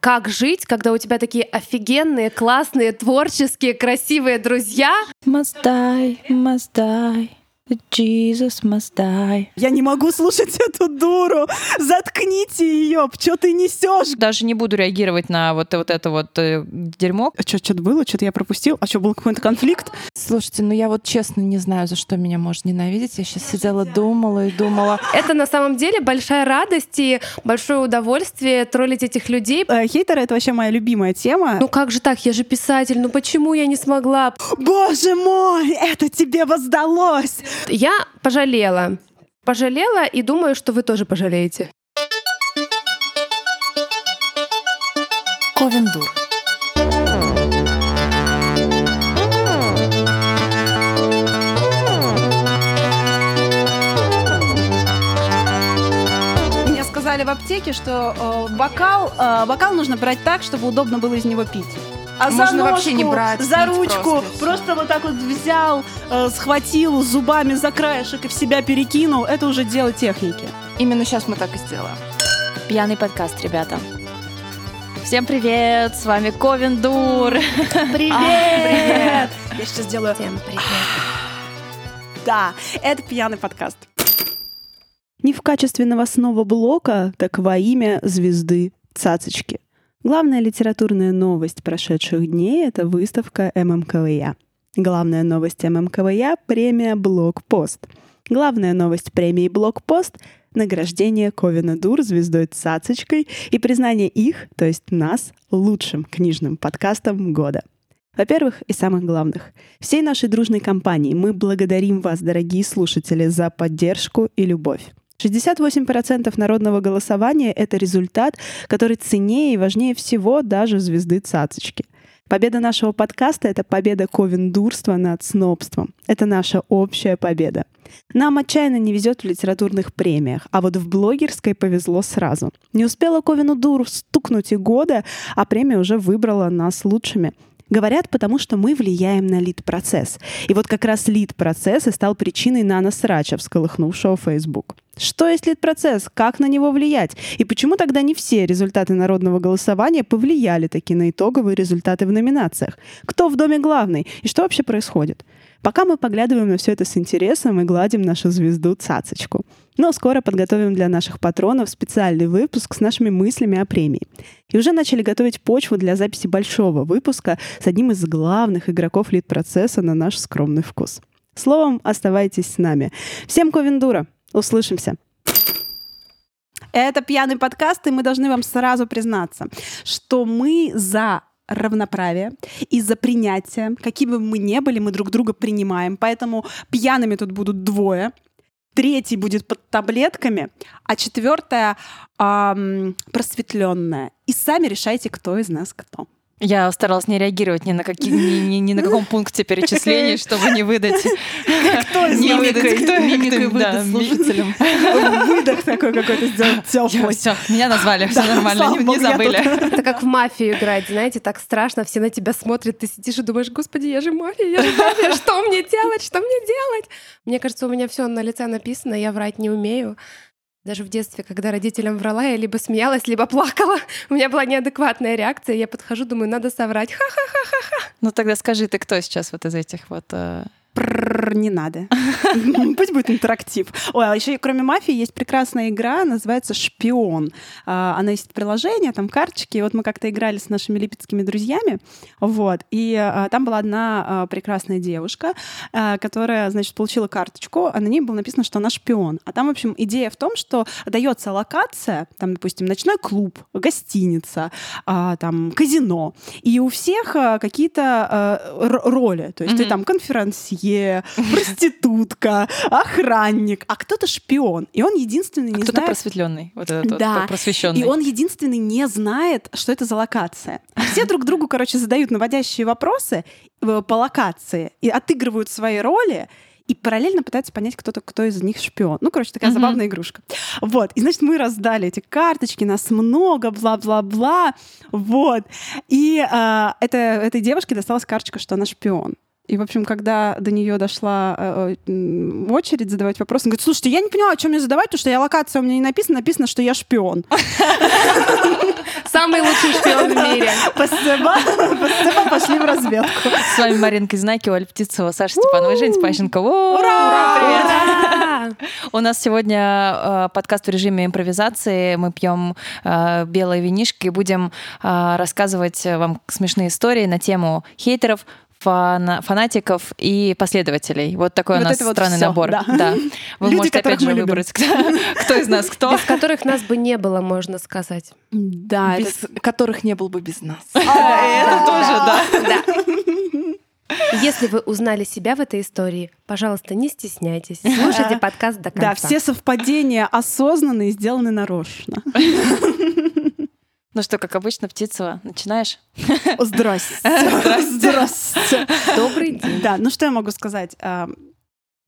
как жить, когда у тебя такие офигенные, классные, творческие, красивые друзья. Must die. Jesus must die. Я не могу слушать эту дуру. Заткните ее. Что ты несешь? Даже не буду реагировать на вот, вот это вот э, дерьмо. А что, что-то было? Что-то я пропустил? А что, был какой-то конфликт? Слушайте, ну я вот честно не знаю, за что меня можно ненавидеть. Я сейчас сидела, думала и думала. Это на самом деле большая радость и большое удовольствие троллить этих людей. Э, хейтеры — это вообще моя любимая тема. Ну как же так? Я же писатель. Ну почему я не смогла? Боже мой, это тебе воздалось! Я пожалела. Пожалела и думаю, что вы тоже пожалеете. Ковендур. Мне сказали в аптеке, что э, бокал, э, бокал нужно брать так, чтобы удобно было из него пить. А Можно за ножку, вообще не брать, за ручку, просто, просто вот так вот взял, э, схватил зубами за краешек и в себя перекинул. Это уже дело техники. Именно сейчас мы так и сделаем. Пьяный подкаст, ребята. Всем привет! С вами Ковендур. Привет! Я сейчас сделаю... Всем привет. Да, это пьяный подкаст. Не в качестве новостного блока, так во имя звезды Цацочки. Главная литературная новость прошедших дней — это выставка ММКВЯ. Главная новость ММКВЯ — премия «Блокпост». Главная новость премии «Блокпост» — награждение Ковина Дур звездой Цацочкой и признание их, то есть нас, лучшим книжным подкастом года. Во-первых, и самых главных, всей нашей дружной компании мы благодарим вас, дорогие слушатели, за поддержку и любовь. 68% народного голосования — это результат, который ценнее и важнее всего даже звезды Цацочки. Победа нашего подкаста — это победа ковендурства над снобством. Это наша общая победа. Нам отчаянно не везет в литературных премиях, а вот в блогерской повезло сразу. Не успела Ковину Дуру стукнуть и года, а премия уже выбрала нас лучшими. Говорят, потому что мы влияем на лид-процесс. И вот как раз лид-процесс и стал причиной наносрача, всколыхнувшего Facebook. Что есть лид-процесс? Как на него влиять? И почему тогда не все результаты народного голосования повлияли таки на итоговые результаты в номинациях? Кто в доме главный? И что вообще происходит? Пока мы поглядываем на все это с интересом и гладим нашу звезду Цацочку. Но скоро подготовим для наших патронов специальный выпуск с нашими мыслями о премии. И уже начали готовить почву для записи большого выпуска с одним из главных игроков лид-процесса на наш скромный вкус. Словом, оставайтесь с нами. Всем Ковендура! Услышимся! Это пьяный подкаст, и мы должны вам сразу признаться, что мы за равноправие и за принятие. Какие бы мы ни были, мы друг друга принимаем. Поэтому пьяными тут будут двое. Третий будет под таблетками, а четвертая просветленная. И сами решайте, кто из нас кто. Я старалась не реагировать ни на, какие, ни, ни- ни на каком пункте перечислений, чтобы не выдать. Кто из Не выдать, кто? Мимикой выдать слушателям. Выдох такой какой-то сделать теплый. Всё, меня назвали, все нормально, не, забыли. Это как в мафию играть, знаете, так страшно, все на тебя смотрят, ты сидишь и думаешь, господи, я же мафия, я же мафия, что мне делать, что мне делать? Мне кажется, у меня все на лице написано, я врать не умею. Даже в детстве, когда родителям врала, я либо смеялась, либо плакала. У меня была неадекватная реакция. Я подхожу, думаю, надо соврать. Ха-ха-ха. Ну тогда скажи, ты кто сейчас вот из этих вот... э, Прррр, не надо. Пусть будет интерактив. Ой, а еще кроме мафии есть прекрасная игра, называется «Шпион». А, Она есть приложение, там карточки. И вот мы как-то играли с нашими липецкими друзьями. Вот. И а, там была одна а, прекрасная девушка, которая, значит, получила карточку, а на ней было написано, что она шпион. А там, в общем, идея в том, что дается локация, там, допустим, ночной клуб, гостиница, там, казино. И у всех какие-то роли. То есть ты там конферансье, проститутка, охранник, а кто-то шпион. И он единственный а не кто-то знает... просветленный, вот этот Да. вот просвещенный. И он единственный не знает, что это за локация. Все друг другу, короче, задают наводящие вопросы э, по локации и отыгрывают свои роли, и параллельно пытаются понять, кто-то, кто из них шпион. Ну, короче, такая Мгм. забавная игрушка. Вот. И, значит, мы раздали эти карточки, нас много, бла-бла-бла. Вот. И а, это, этой девушке досталась карточка, что она шпион. И, в общем, когда до нее дошла э, э, очередь задавать вопросы, он говорит, слушайте, я не поняла, что мне задавать, потому что я локация у меня не написана, написано, что я шпион. Самый лучший шпион в мире. Спасибо. Спасибо, пошли в разведку. С вами Маринка Знаки, Оля Птицева, Саша Степанова и Женя Спащенко. Ура! У нас сегодня э, подкаст в режиме импровизации. Мы пьем э, белое винишко и будем э, рассказывать вам смешные истории на тему хейтеров, фана- фанатиков и последователей. Вот такой Вот у нас это вот странный всё, набор. да. Вы Люди, можете опять же выбрать, кто, кто из нас кто. Без которых нас бы не было, можно сказать. Да, это без которых не был бы без нас. Это тоже, да. Если вы узнали себя в этой истории, пожалуйста, не стесняйтесь. Слушайте подкаст до конца. Да, все совпадения осознанные, сделаны нарочно. Ну что, как обычно, Птицева, начинаешь? Здрасте. Здрасте. Добрый день. Да, ну что я могу сказать? А,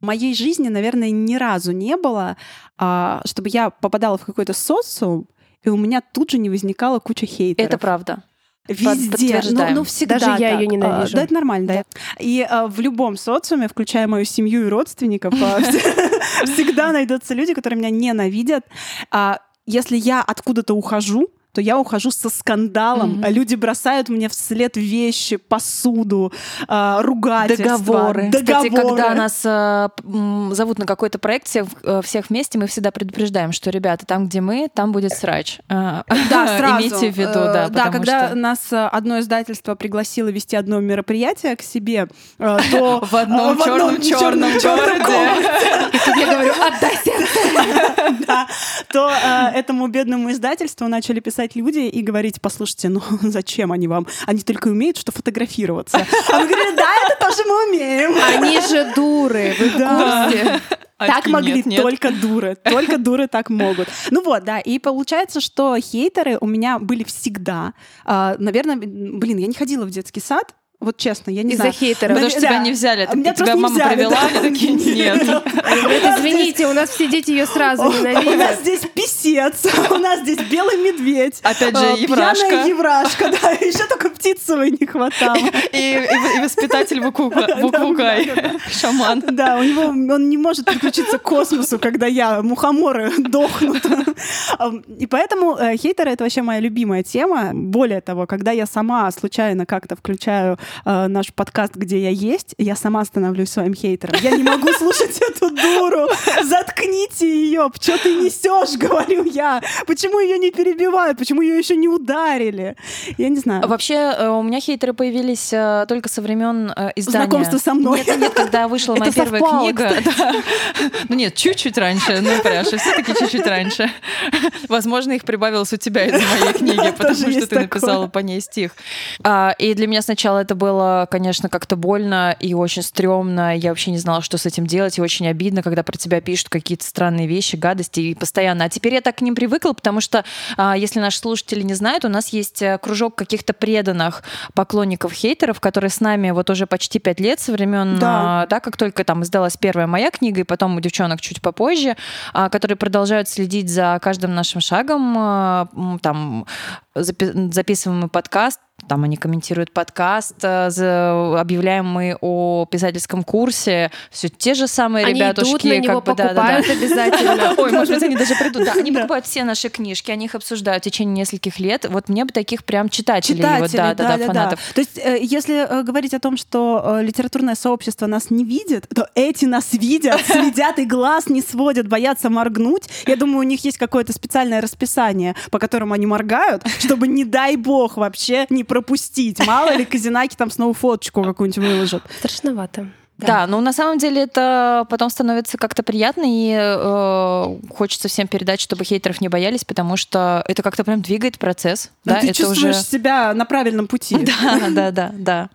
В моей жизни, наверное, ни разу не было, а, чтобы я попадала в какой-то социум, и у меня тут же не возникала куча хейтеров. Это правда. Везде, ну, подтверждаем. ну всегда Даже я так. ненавижу. А, Да, это нормально, да. И а, в любом социуме, включая мою семью и родственников, а, вс- всегда найдутся люди, которые меня ненавидят. А, Если я откуда-то ухожу, то я ухожу со скандалом. А Люди бросают мне вслед вещи, посуду, а, ругательства. Договоры. Кстати, когда договоры. нас э, зовут на какой-то проект, всех, э, всех вместе, мы всегда предупреждаем, что, ребята, там, где мы, там будет срач. Э, Да, сразу. Имейте в виду, Э, да. Да, потому когда что нас э, одно издательство пригласило вести одно мероприятие к себе, э, то в одном черном-черном городе. И тут я говорю, отдай сердце. да, то э, этому бедному издательству начали писать люди и говорить, послушайте, ну зачем они вам? Они только умеют что фотографироваться. А мы говорим, да, это тоже мы умеем. Они же дуры, вы в Да. курсе? А Так такие, могли нет, нет. только дуры. Только дуры так могут. Ну вот, да. И получается, что хейтеры у меня были всегда. А, Наверное, блин, я не ходила в детский сад. Вот честно, я не Из-за знаю. хейтеров. Потому что Да. тебя не взяли. Так Меня тебя мама взяли, привела, да. они такие, нет. Извините, у нас все дети ее сразу У нас ненавидят. здесь писец, у нас здесь белый медведь. Опять же, еврашка. Пьяная еврашка, да. Еще только птицевой не хватало. И, воспитатель Вуквукай, шаман. Да, у него он не может подключиться к космосу, когда я мухоморы дохнут. И поэтому э, хейтеры это вообще моя любимая тема. Более того, когда я сама случайно как-то включаю э, наш подкаст, где я есть, я сама становлюсь своим хейтером. Я не могу слушать эту дуру. Заткните ее. Что ты несешь, говорю я. Почему ее не перебивают? Почему ее еще не ударили? Я не знаю. Вообще, э, у меня хейтеры появились э, только со времен э, издания. Знакомство со мной. Нет, нет, когда вышла моя Это первая книга. Ну нет, чуть-чуть раньше, ну пряша, все-таки чуть-чуть раньше. Возможно, их прибавилось у тебя из моей книги, потому что ты написала по ней стих. А, И для меня сначала это было, конечно, как-то больно и очень стрёмно. Я вообще не знала, что с этим делать, и очень обидно, когда про тебя пишут какие-то странные вещи, гадости и постоянно. А теперь я так к ним привыкла, потому что, а, если наши слушатели не знают, у нас есть э, кружок каких-то преданных поклонников хейтеров, которые с нами вот уже почти пять лет со времен, Да. а, да, как только там издалась первая моя книга, и потом у девчонок чуть попозже, а, которые продолжают следить за каждым нашим шагом, там запи- записываем мы подкаст, там они комментируют подкаст, за- объявляем мы о писательском курсе, все те же самые Они ребятушки, идут на него, как бы, покупают обязательно. Ой, может быть, они даже придут. Да, они Да. покупают все наши книжки, они их обсуждают в течение нескольких лет. Вот мне бы таких прям читателей, вот, Читатели, да, да, да, да, фанатов. То есть, э, если э, говорить о том, что э, литературное сообщество нас не видит, то эти нас видят, следят и глаз не сводят, боятся моргнуть. Я думаю, у них есть какое-то специальное расписание, по которому они моргают, чтобы, не дай бог, вообще не пропустить. Мало ли, Казинаки там снова фоточку какую-нибудь выложат. Страшновато. Да. но на самом деле это потом становится как-то приятно, и э, хочется всем передать, чтобы хейтеров не боялись, потому что это как-то прям двигает процесс. Ну, да, ты это чувствуешь уже. себя на правильном пути. Да, да, да, да.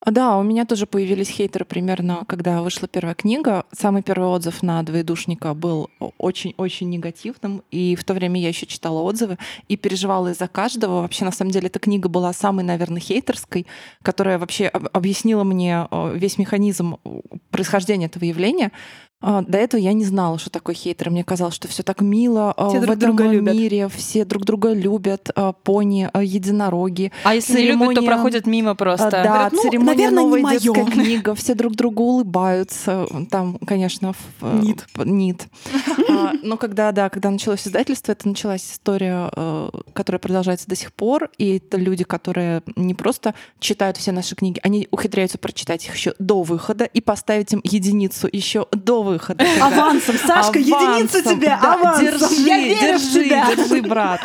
А, Да, у меня тоже появились хейтеры примерно, когда вышла первая книга. Самый первый отзыв на «Двоедушника» был очень-очень негативным, и в то время я еще читала отзывы и переживала из-за каждого. Вообще, на самом деле, эта книга была самой, наверное, хейтерской, которая вообще об- объяснила мне э, весь механизм э, происхождения этого явления. А, До этого я не знала, что такое хейтер. Мне казалось, что все так мило а, Все в друг этом друга любят. мире, все друг друга любят, а, пони, а, единороги. А если не любят, то Церемония- проходят мимо А, просто. Да, Говорят, ну, церемония наверное, не новая моё. детская книга, все друг другу улыбаются. Там, конечно, в- э, Нит. Нит. А, Но когда, да, когда началось издательство, это началась история, э, которая продолжается до сих пор. И это люди, которые не просто читают все наши книги, они ухитряются прочитать их еще до выхода и поставить им единицу еще до выхода. Авансом, Сашка, единицу Авансом, тебе, да, авансом. Держи, Я верю в держи, тебя. держи, брат.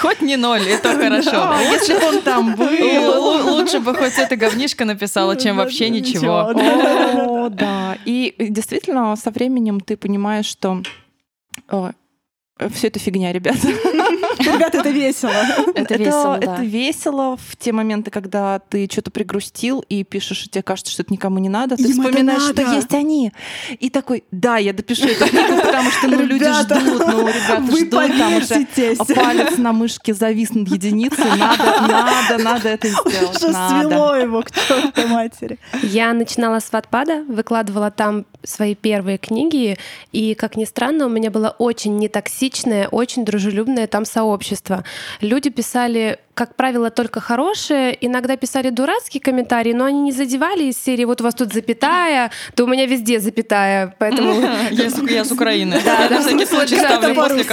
Хоть не ноль, это хорошо. Если бы он там был. Лучше бы хоть это говнишко написала, чем вообще ничего. О, да. И действительно, со временем ты понимаешь, что все это фигня, ребят. Ребята, это весело. Это весело, Это весело в те моменты, когда ты что-то пригрустил и пишешь, и тебе кажется, что это никому не надо. Ты это вспоминаешь, что есть они. И такой, да, я допишу эту книгу, потому что ну, люди Ребята, ждут, ну, ребята Вы ждут, там уже палец на мышке завис над единицей. Надо, надо, надо это сделать. Что свело его к чертовой матери. Я начинала с Ватпада, выкладывала там свои первые книги, и, как ни странно, у меня было очень нетоксичное, очень дружелюбное там сообщество. Люди писали, как правило, только хорошие, иногда писали дурацкие комментарии, но они не задевали из серии «вот у вас тут запятая», то у меня везде запятая, поэтому... Я с- Украины. Да, да,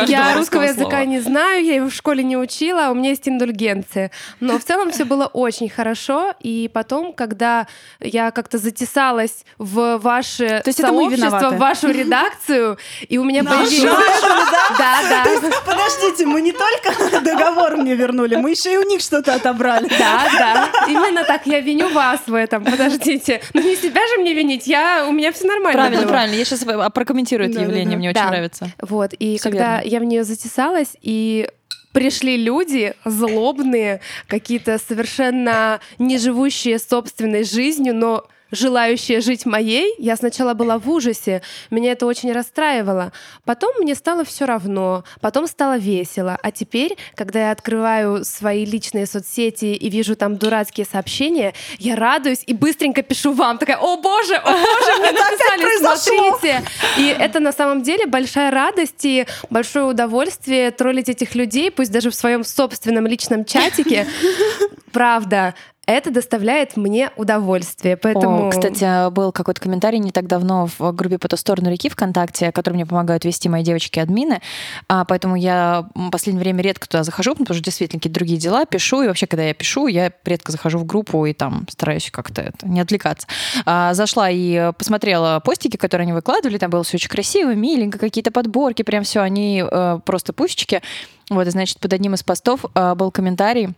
Я русского языка не знаю, я его в школе не учила, а у меня есть индульгенция. Но в целом все было очень хорошо. И потом, когда я как-то затесалась в ваше сообщество, в вашу редакцию, и у меня Нашу? появились... Да, да. Подождите, мы не только договор мне вернули, мы еще и у них что-то отобрали. Да, да. Именно так. Я виню вас в этом. Подождите. Ну не себя же мне винить. Я... У меня все нормально. Правильно, было. правильно. Я сейчас прокомментирую это Да, да, явление, да. мне очень Да. нравится. Вот, и Всё когда верно. я в нее затесалась, и пришли люди злобные, какие-то совершенно не живущие собственной жизнью, но желающие жить моей, я сначала была в ужасе, меня это очень расстраивало. Потом мне стало все равно, потом стало весело. А теперь, когда я открываю свои личные соцсети и вижу там дурацкие сообщения, я радуюсь и быстренько пишу вам. Такая, о боже, о боже, мне написали, смотрите. И это на самом деле большая радость и большое удовольствие троллить этих людей, пусть даже в своем собственном личном чатике. Правда, это доставляет мне удовольствие. Поэтому... О, кстати, был какой-то комментарий не так давно в группе «По ту сторону реки» ВКонтакте, который мне помогают вести мои девочки-админы, а, поэтому я в последнее время редко туда захожу, потому что действительно какие-то другие дела пишу, и вообще, когда я пишу, я редко захожу в группу и там стараюсь как-то это, не отвлекаться. А, зашла и посмотрела постики, которые они выкладывали, там было все очень красиво, миленько, какие-то подборки, прям все, они э, просто пусечки. Вот, и, значит, под одним из постов э, был комментарий,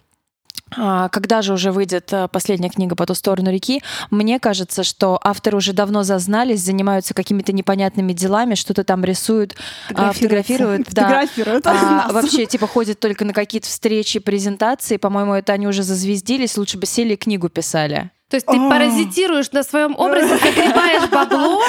когда же уже выйдет а, последняя книга по ту сторону реки, мне кажется, что авторы уже давно зазнались, занимаются какими-то непонятными делами, что-то там рисуют, а, фотографируют. да. Фотографируют. А, нас. вообще, типа, ходят только на какие-то встречи, презентации. По-моему, это они уже зазвездились, лучше бы сели и книгу писали. То есть ты А. паразитируешь на своем образе, загребаешь бабло.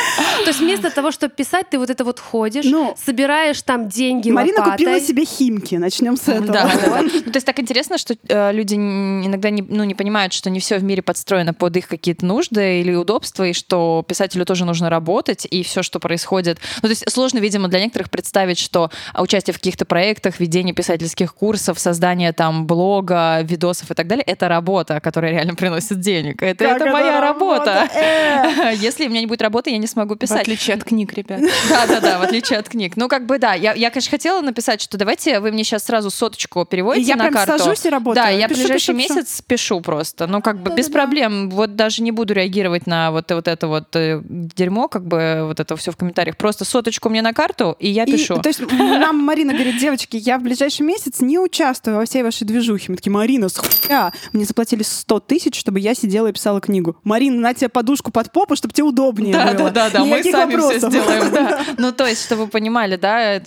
То есть вместо того, чтобы писать, ты вот это вот ходишь, Ну, собираешь там деньги Марина лопатой. купила себе химки, начнем с этого. Да, да, да. Ну, то есть так интересно, что э, люди иногда не, ну, не понимают, что не все в мире подстроено под их какие-то нужды или удобства, и что писателю тоже нужно работать, и все, что происходит. Ну, то есть сложно, видимо, для некоторых представить, что а, участие в каких-то проектах, ведение писательских курсов, создание там блога, видосов и так далее, это работа, которая реально приносит денег. Это, Как это моя работа. Э. Если у меня не будет работы, я не смогу В писать. отличие от книг, ребят. Да, да, да, в отличие от книг. Ну, как бы да. Я, я, конечно, хотела написать, что давайте вы мне сейчас сразу соточку И переводите я на прям карту. сажусь и работаю. Да, я Пишу, ближайший месяц пишу просто. Ну, как бы без Да-да-да. проблем. Вот даже не буду реагировать на вот, вот это вот э, дерьмо, как бы вот это все в комментариях. Просто соточку мне на карту, и я И, пишу. то есть нам Марина говорит, девочки, я в ближайший месяц не участвую во всей вашей движухе. Мы такие, Марина, с хуя. Мне заплатили 100 тысяч, чтобы я сидела и писала книгу. Марина, на тебе подушку под попу, чтобы тебе удобнее Да, было. да, да, да, мы сами все вопросов. сделаем. да. Ну, то есть, чтобы вы понимали, да,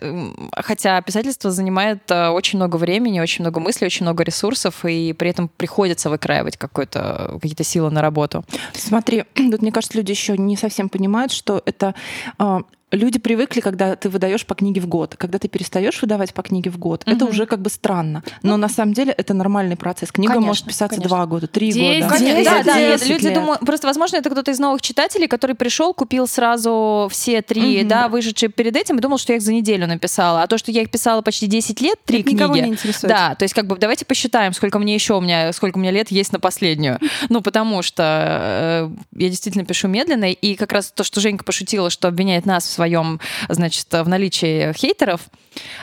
хотя писательство занимает э, очень много времени, очень много мыслей, очень много ресурсов, и при этом приходится выкраивать какой-то, какие-то силы на работу. Смотри, тут, мне кажется, люди еще не совсем понимают, что это а, люди привыкли, когда ты выдаешь по книге в год. Когда ты перестаешь выдавать по книге в год, это Мгм. уже как бы странно. Но на самом деле это нормальный процесс. Книга Конечно, может писаться конечно. два года, три Десять года. лет. Да, да, Десять нет, люди лет. думают, просто, возможно, это кто-то из новых читателей, который пришел, купил сразу все три, Мгм. да, вышедшие перед этим, и думал, что я их за неделю написала. А то, что я их писала почти 10 лет, три Это никого не книги. интересует. Да, то есть как бы давайте посчитаем, сколько мне еще у меня, сколько у меня лет есть на последнюю. Ну, потому что э, я действительно пишу медленно, и как раз то, что Женька пошутила, что обвиняет нас в своем, значит, в наличии хейтеров,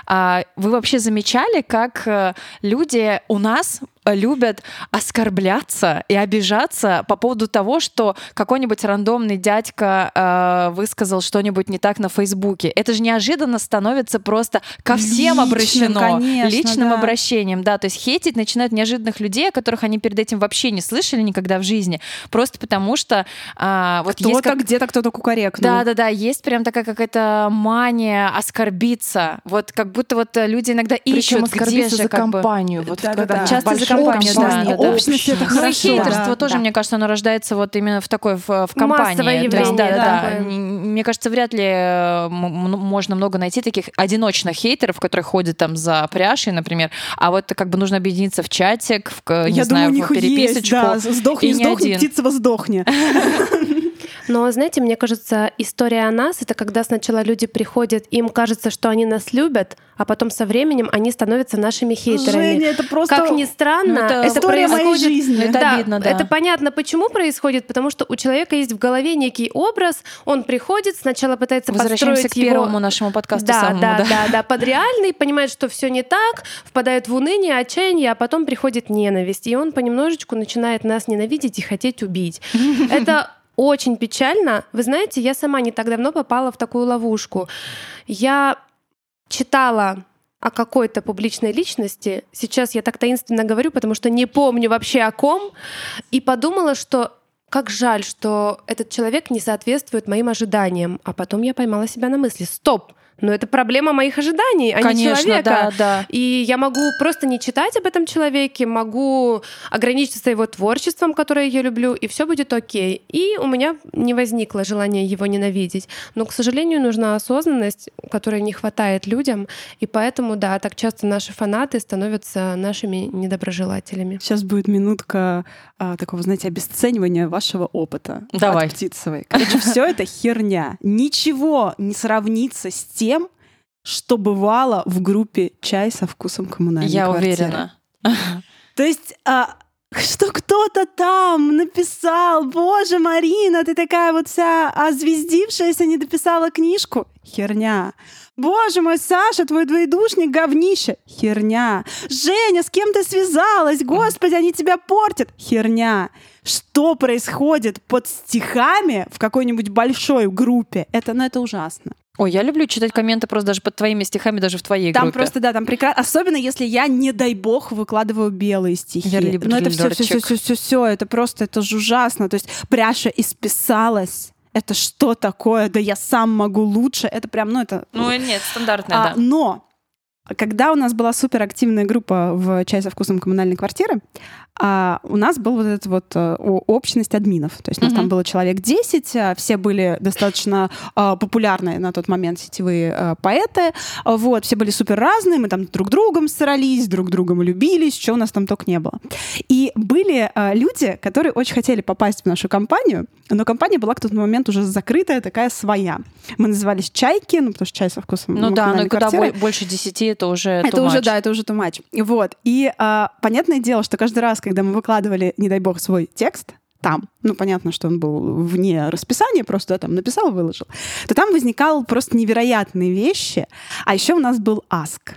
а вы вообще замечали, как э, люди у нас любят оскорбляться и обижаться по поводу того, что какой-нибудь рандомный дядька э, высказал что-нибудь не так на Фейсбуке. Это же неожиданно становится просто ко всем Личным, обращено. конечно, личным да. обращением, да. То есть хейтить начинают неожиданных людей, о которых они перед этим вообще не слышали никогда в жизни. Просто потому что а, вот Кто-то как- где-то кто-то кукарекнул. да, да, да, есть прям такая какая-то мания оскорбиться. Вот как будто вот э, люди иногда Причем ищут, где же за как бы... компанию. Вот Да-да-да. когда Часто за компанию, общество, да, да, да. Общность это Ну хорошо. хейтерство да. тоже, Да. мне кажется, оно рождается вот именно в такой, в, в компании. Массовое То есть, явление да, да, да. Мне кажется, вряд ли э, м- можно много найти таких одиночных хейтеров, которые ходят там за пряжей, например. А вот как бы нужно объединиться в чатик, в, не Я знаю, думаю, у в них есть, переписочку. да, сдохни, и сдохни, один. птица воздохни. Но, знаете, мне кажется, история о нас — это когда сначала люди приходят, им кажется, что они нас любят, а потом со временем они становятся нашими хейтерами. Женя, это просто Как ни странно, Ну, это это, история моей происходит... жизни. Это да, обидно, да. это понятно, почему происходит, потому что у человека есть в голове некий образ, он приходит, сначала пытается Возвращаемся к первому его... нашему подкасту Да, самому, да, да. да, да, под реальный, понимает, что все не так, впадает в уныние, отчаяние, а потом приходит ненависть, и он понемножечку начинает нас ненавидеть и хотеть убить. Это очень печально. Вы знаете, я сама не так давно попала в такую ловушку. Я читала о какой-то публичной личности. Сейчас я так таинственно говорю, потому что не помню вообще о ком. И подумала, что как жаль, что этот человек не соответствует моим ожиданиям. А потом я поймала себя на мысли. Стоп! Но это проблема моих ожиданий, а не Конечно, человека. да, да. И я могу просто не читать об этом человеке, могу ограничиться его творчеством, которое я люблю, и все будет окей. И у меня не возникло желания его ненавидеть. Но, к сожалению, нужна осознанность, которой не хватает людям. И поэтому, да, так часто наши фанаты становятся нашими недоброжелателями. Сейчас будет минутка а, такого, знаете, обесценивания вашего опыта Давай. от Птицевой. Короче, все это херня. Ничего не сравнится с тем, что бывало в группе «Чай со вкусом коммунальной Я квартиры». уверена. То есть, а, что кто-то там написал, боже, Марина, ты такая вот вся озвездившаяся, не дописала книжку. Херня. Боже мой, Саша, твой двоедушник говнище. Херня. Женя, с кем ты связалась? Господи, они тебя портят. Херня. Что происходит под стихами в какой-нибудь большой группе? Это, ну, это ужасно. Ой, я люблю читать комменты просто даже под твоими стихами, даже в твоей Там группе. просто, да, там прекрасно. Особенно если я, не дай бог, выкладываю белые стихи. Верлибр Но это все, все, все, все, все, все. Это просто, это же ужасно. То есть пряша исписалась. Это что такое? Да я сам могу лучше. Это прям, ну это... Ну нет, стандартная, А, да. Но когда у нас была суперактивная группа в «Чай со вкусом коммунальной квартиры», а, у нас был вот этот вот э, общность админов. То есть у нас Мгм. там было человек 10, а, все были достаточно а, популярные на тот момент сетевые а, поэты. А, Вот, все были супер разные, мы там друг другом срались, друг другом любились, что у нас там только не было. И были а, люди, которые очень хотели попасть в нашу компанию, но компания была к тот момент уже закрытая, такая своя. Мы назывались «Чайки», ну, потому что чай со вкусом Ну да, ну и бо- больше десяти, это уже Это уже, да, это уже too much. Вот. И а, понятное дело, что каждый раз, когда мы выкладывали, не дай бог, свой текст, там, ну, понятно, что он был вне расписания, просто да, там написал, выложил, то там возникало просто невероятные вещи. А еще у нас был Ask.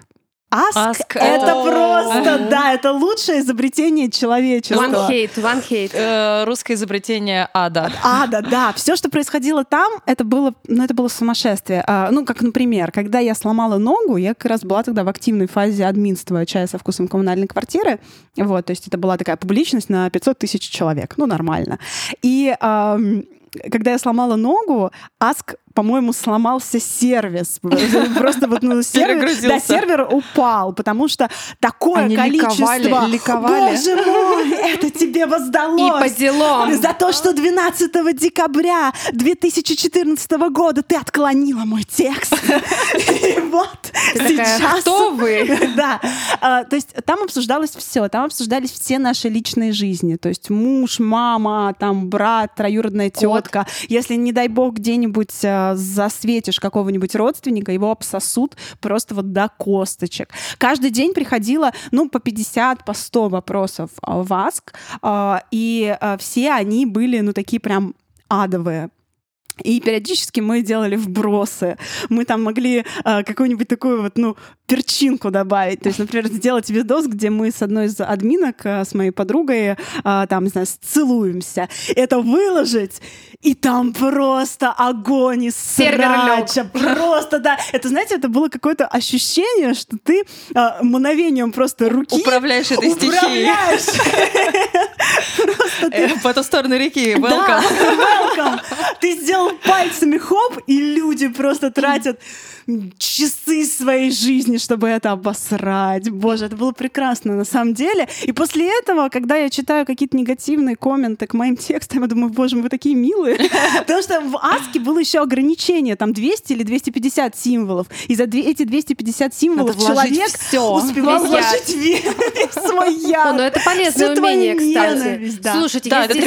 Ask, это просто, да, это лучшее изобретение One человечества. hate, one hate. Э, русское изобретение ада. А, да. Все, что происходило там, это было, ну, это было сумасшествие. А, ну, как, например, когда я сломала ногу, я как раз была тогда в активной фазе админства чая со вкусом коммунальной квартиры. Вот, то есть это была такая публичность на 500 тысяч человек. Ну, нормально. И ам, когда я сломала ногу, Аск по-моему, сломался сервис. Просто вот ну, сервер, да, сервер упал, потому что такое Они количество... ликовали, ликовали. Боже мой, это тебе И воздалось. по делам. За то, что 12 декабря 2014 года ты отклонила мой текст. И вот Ты такая, сейчас... кто вы? Да. А, То есть там обсуждалось все, там обсуждались все наши личные жизни. То есть муж, мама, там брат, троюродная Кот. Тетка. Если, не дай бог, где-нибудь а, засветишь какого-нибудь родственника, его обсосут просто вот до косточек. Каждый день приходило, ну, по 50, по 100 вопросов а, в Аск, а, и все они были, ну, такие прям адовые. И периодически мы делали вбросы. Мы там могли а, какую-нибудь такую вот, ну, перчинку добавить. То есть, например, сделать видос, где мы с одной из админок, а, с моей подругой, а, там, не знаю, целуемся. Это выложить, и там просто огонь лёг. срача. Просто, да. Это, знаете, это было какое-то ощущение, что ты а, мгновением просто руки Управляешь этой стихией. управляешь. Э, По ту сторону реки. Welcome. welcome. Ты сделал пальцами хоп, и люди просто тратят часы своей жизни, чтобы это обосрать. Боже, это было прекрасно на самом деле. И после этого, когда я читаю какие-то негативные комменты к моим текстам, я думаю, боже, вы такие милые. Потому что в Аске было еще ограничение, там 200 или 250 символов. И за эти 250 символов человек успевал вложить весь свой О, яд. ну это полезное умение, кстати. Слушайте, я это здесь...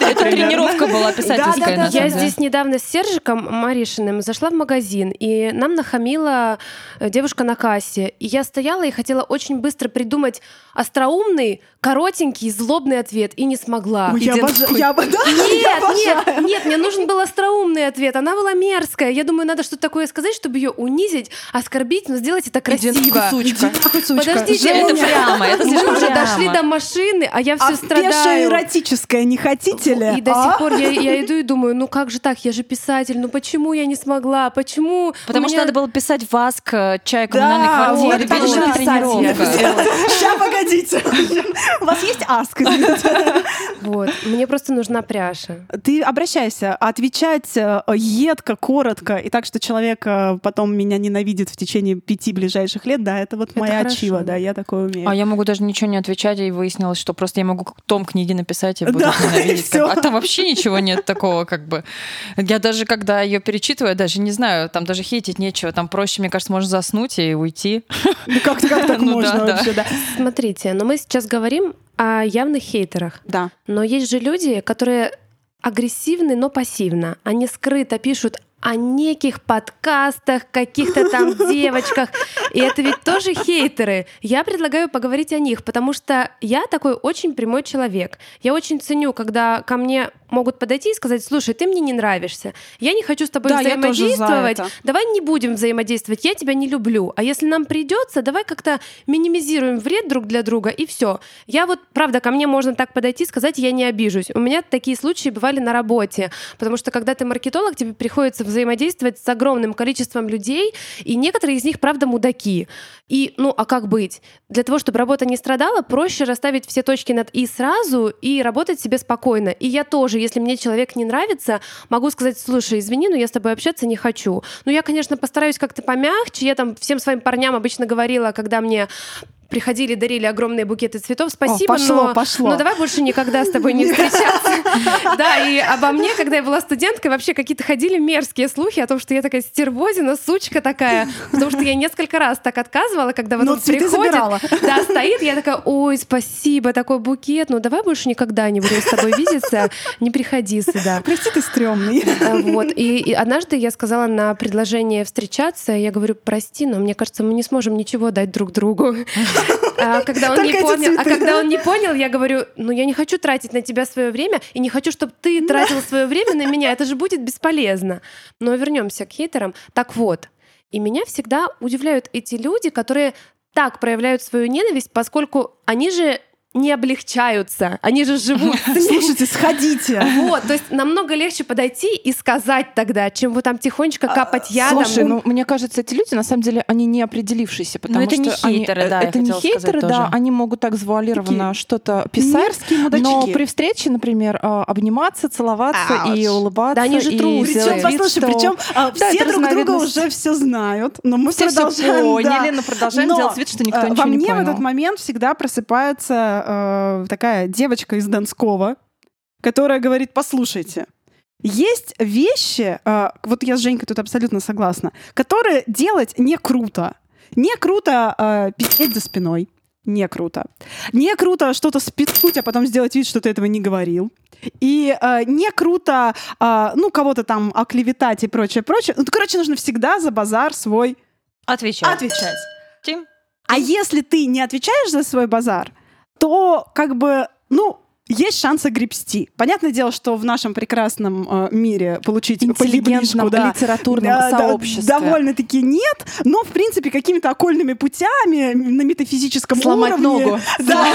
это тренировка была писательская. Я здесь недавно с Сержиком Маришиным зашла в магазин, и нам нахамила э, девушка на кассе. И я стояла и хотела очень быстро придумать остроумный, коротенький, злобный ответ, и не смогла. Ой, я обожаю- я да, я Нет, обожаю. нет, нет, мне нужен был остроумный ответ. Она была мерзкая. Я думаю, надо что-то такое сказать, чтобы ее унизить, оскорбить, но сделать это Иди красиво. нахуй, сучка. Иди нахуй, сучка. Подождите, Женя, Это прямо, это Мы уже дошли до машины, а я все а страдаю. эротическое не хотите ли? И до а? сих пор я, я иду и думаю, ну как же так, я же писатель, ну почему я не смогла, почему? Потому У что меня- надо было писать в АСК э, чай коммунальной Да, квартиры. вот перед же писать тренировка. Погодите. У вас есть аск? Вот, мне просто нужна пряжа. Ты обращайся, отвечать э, едко, коротко, и так, что человек э, потом меня ненавидит в течение пяти ближайших лет, да, это вот Это моя хорошо, чива, да. я такое умею. А я могу даже ничего не отвечать, и выяснилось, что просто я могу том книги написать, и буду Да, ненавидеть. и как. А там вообще ничего нет такого, как бы. Я даже, когда ее перечитываю, даже не знаю, там даже хейтить нечего. Там проще, мне кажется, можно заснуть и уйти. Ну как, как так Ну можно да, да. вообще, да? Смотрите, но мы сейчас говорим о явных хейтерах. Да. Но есть же люди, которые агрессивны, но пассивно. Они скрыто пишут о неких подкастах, каких-то там девочках. И это ведь тоже хейтеры. Я предлагаю поговорить о них, потому что я такой очень прямой человек. Я очень ценю, когда ко мне могут подойти и сказать, слушай, ты мне не нравишься. Я не хочу с тобой Да, взаимодействовать. Давай не будем взаимодействовать. Я тебя не люблю. А если нам придется, давай как-то минимизируем вред друг для друга и все. Я вот, правда, ко мне можно так подойти и сказать, я не обижусь. У меня такие случаи бывали на работе, потому что когда ты маркетолог, тебе приходится взаимодействовать с огромным количеством людей, и некоторые из них, правда, мудаки. И, ну, а как быть? Для того, чтобы работа не страдала, проще расставить все точки над «и» сразу и работать себе спокойно. И я тоже, если мне человек не нравится, могу сказать, слушай, извини, но я с тобой общаться не хочу. Ну, я, конечно, постараюсь как-то помягче. Я там всем своим парням обычно говорила, когда мне приходили, дарили огромные букеты цветов. Спасибо, пошло, но, пошло. но давай больше никогда с тобой не встречаться. Да, и обо мне, когда я была студенткой, вообще какие-то ходили мерзкие слухи о том, что я такая стервозина, сучка такая, потому что я несколько раз так отказывала, когда вот Ну, он приходит, да, стоит, я такая, ой, спасибо, такой букет, ну давай больше никогда не будем с тобой видеться, не приходи сюда. Прости, ты стрёмный. Вот. И однажды я сказала на предложение встречаться, я говорю, прости, но мне кажется, мы не сможем ничего дать друг другу. А когда он не Только понял, а цветы. когда он не понял, я говорю, ну я не хочу тратить на тебя свое время и не хочу, чтобы ты тратил свое время на меня. Это же будет бесполезно. Но вернемся к хейтерам. Так вот, и меня всегда удивляют эти люди, которые так проявляют свою ненависть, поскольку они же не облегчаются. Они же живут. Слушайте, сходите. Вот, то есть намного легче подойти и сказать тогда, чем вот там тихонечко капать ядом. Слушай, ну мне кажется, эти люди на самом деле они не определившие, потому это что не они- хейтеры, да, это не хейтеры, да, они могут так завуалированно что-то писать. Но при встрече, например, а, обниматься, целоваться и улыбаться. Да они же и трусы. Причем, послушай, а, все это друг друга уже все знают, но мы Все продолжаем. поняли, но продолжаем делать вид, что никто э, ничего Во не мне в понял. этот момент всегда просыпается э, такая девочка из Донского, которая говорит, послушайте, есть вещи, э, вот я с Женькой тут абсолютно согласна, которые делать не круто. Не круто э, пиздеть за спиной. Не круто. Не круто что-то спиткнуть, а потом сделать вид, что ты этого не говорил. И э, не круто, э, ну, кого-то там оклеветать и прочее, прочее. Ну, короче, нужно всегда за базар свой Отвечай. отвечать. Тим? А если ты не отвечаешь за свой базар, то как бы, ну, есть шанс огребсти. Понятное дело, что в нашем прекрасном э, мире получить интеллигентном да, литературном да, да, сообществе. довольно-таки нет, но, в принципе, какими-то окольными путями на метафизическом Сломать уровне... ногу. Да,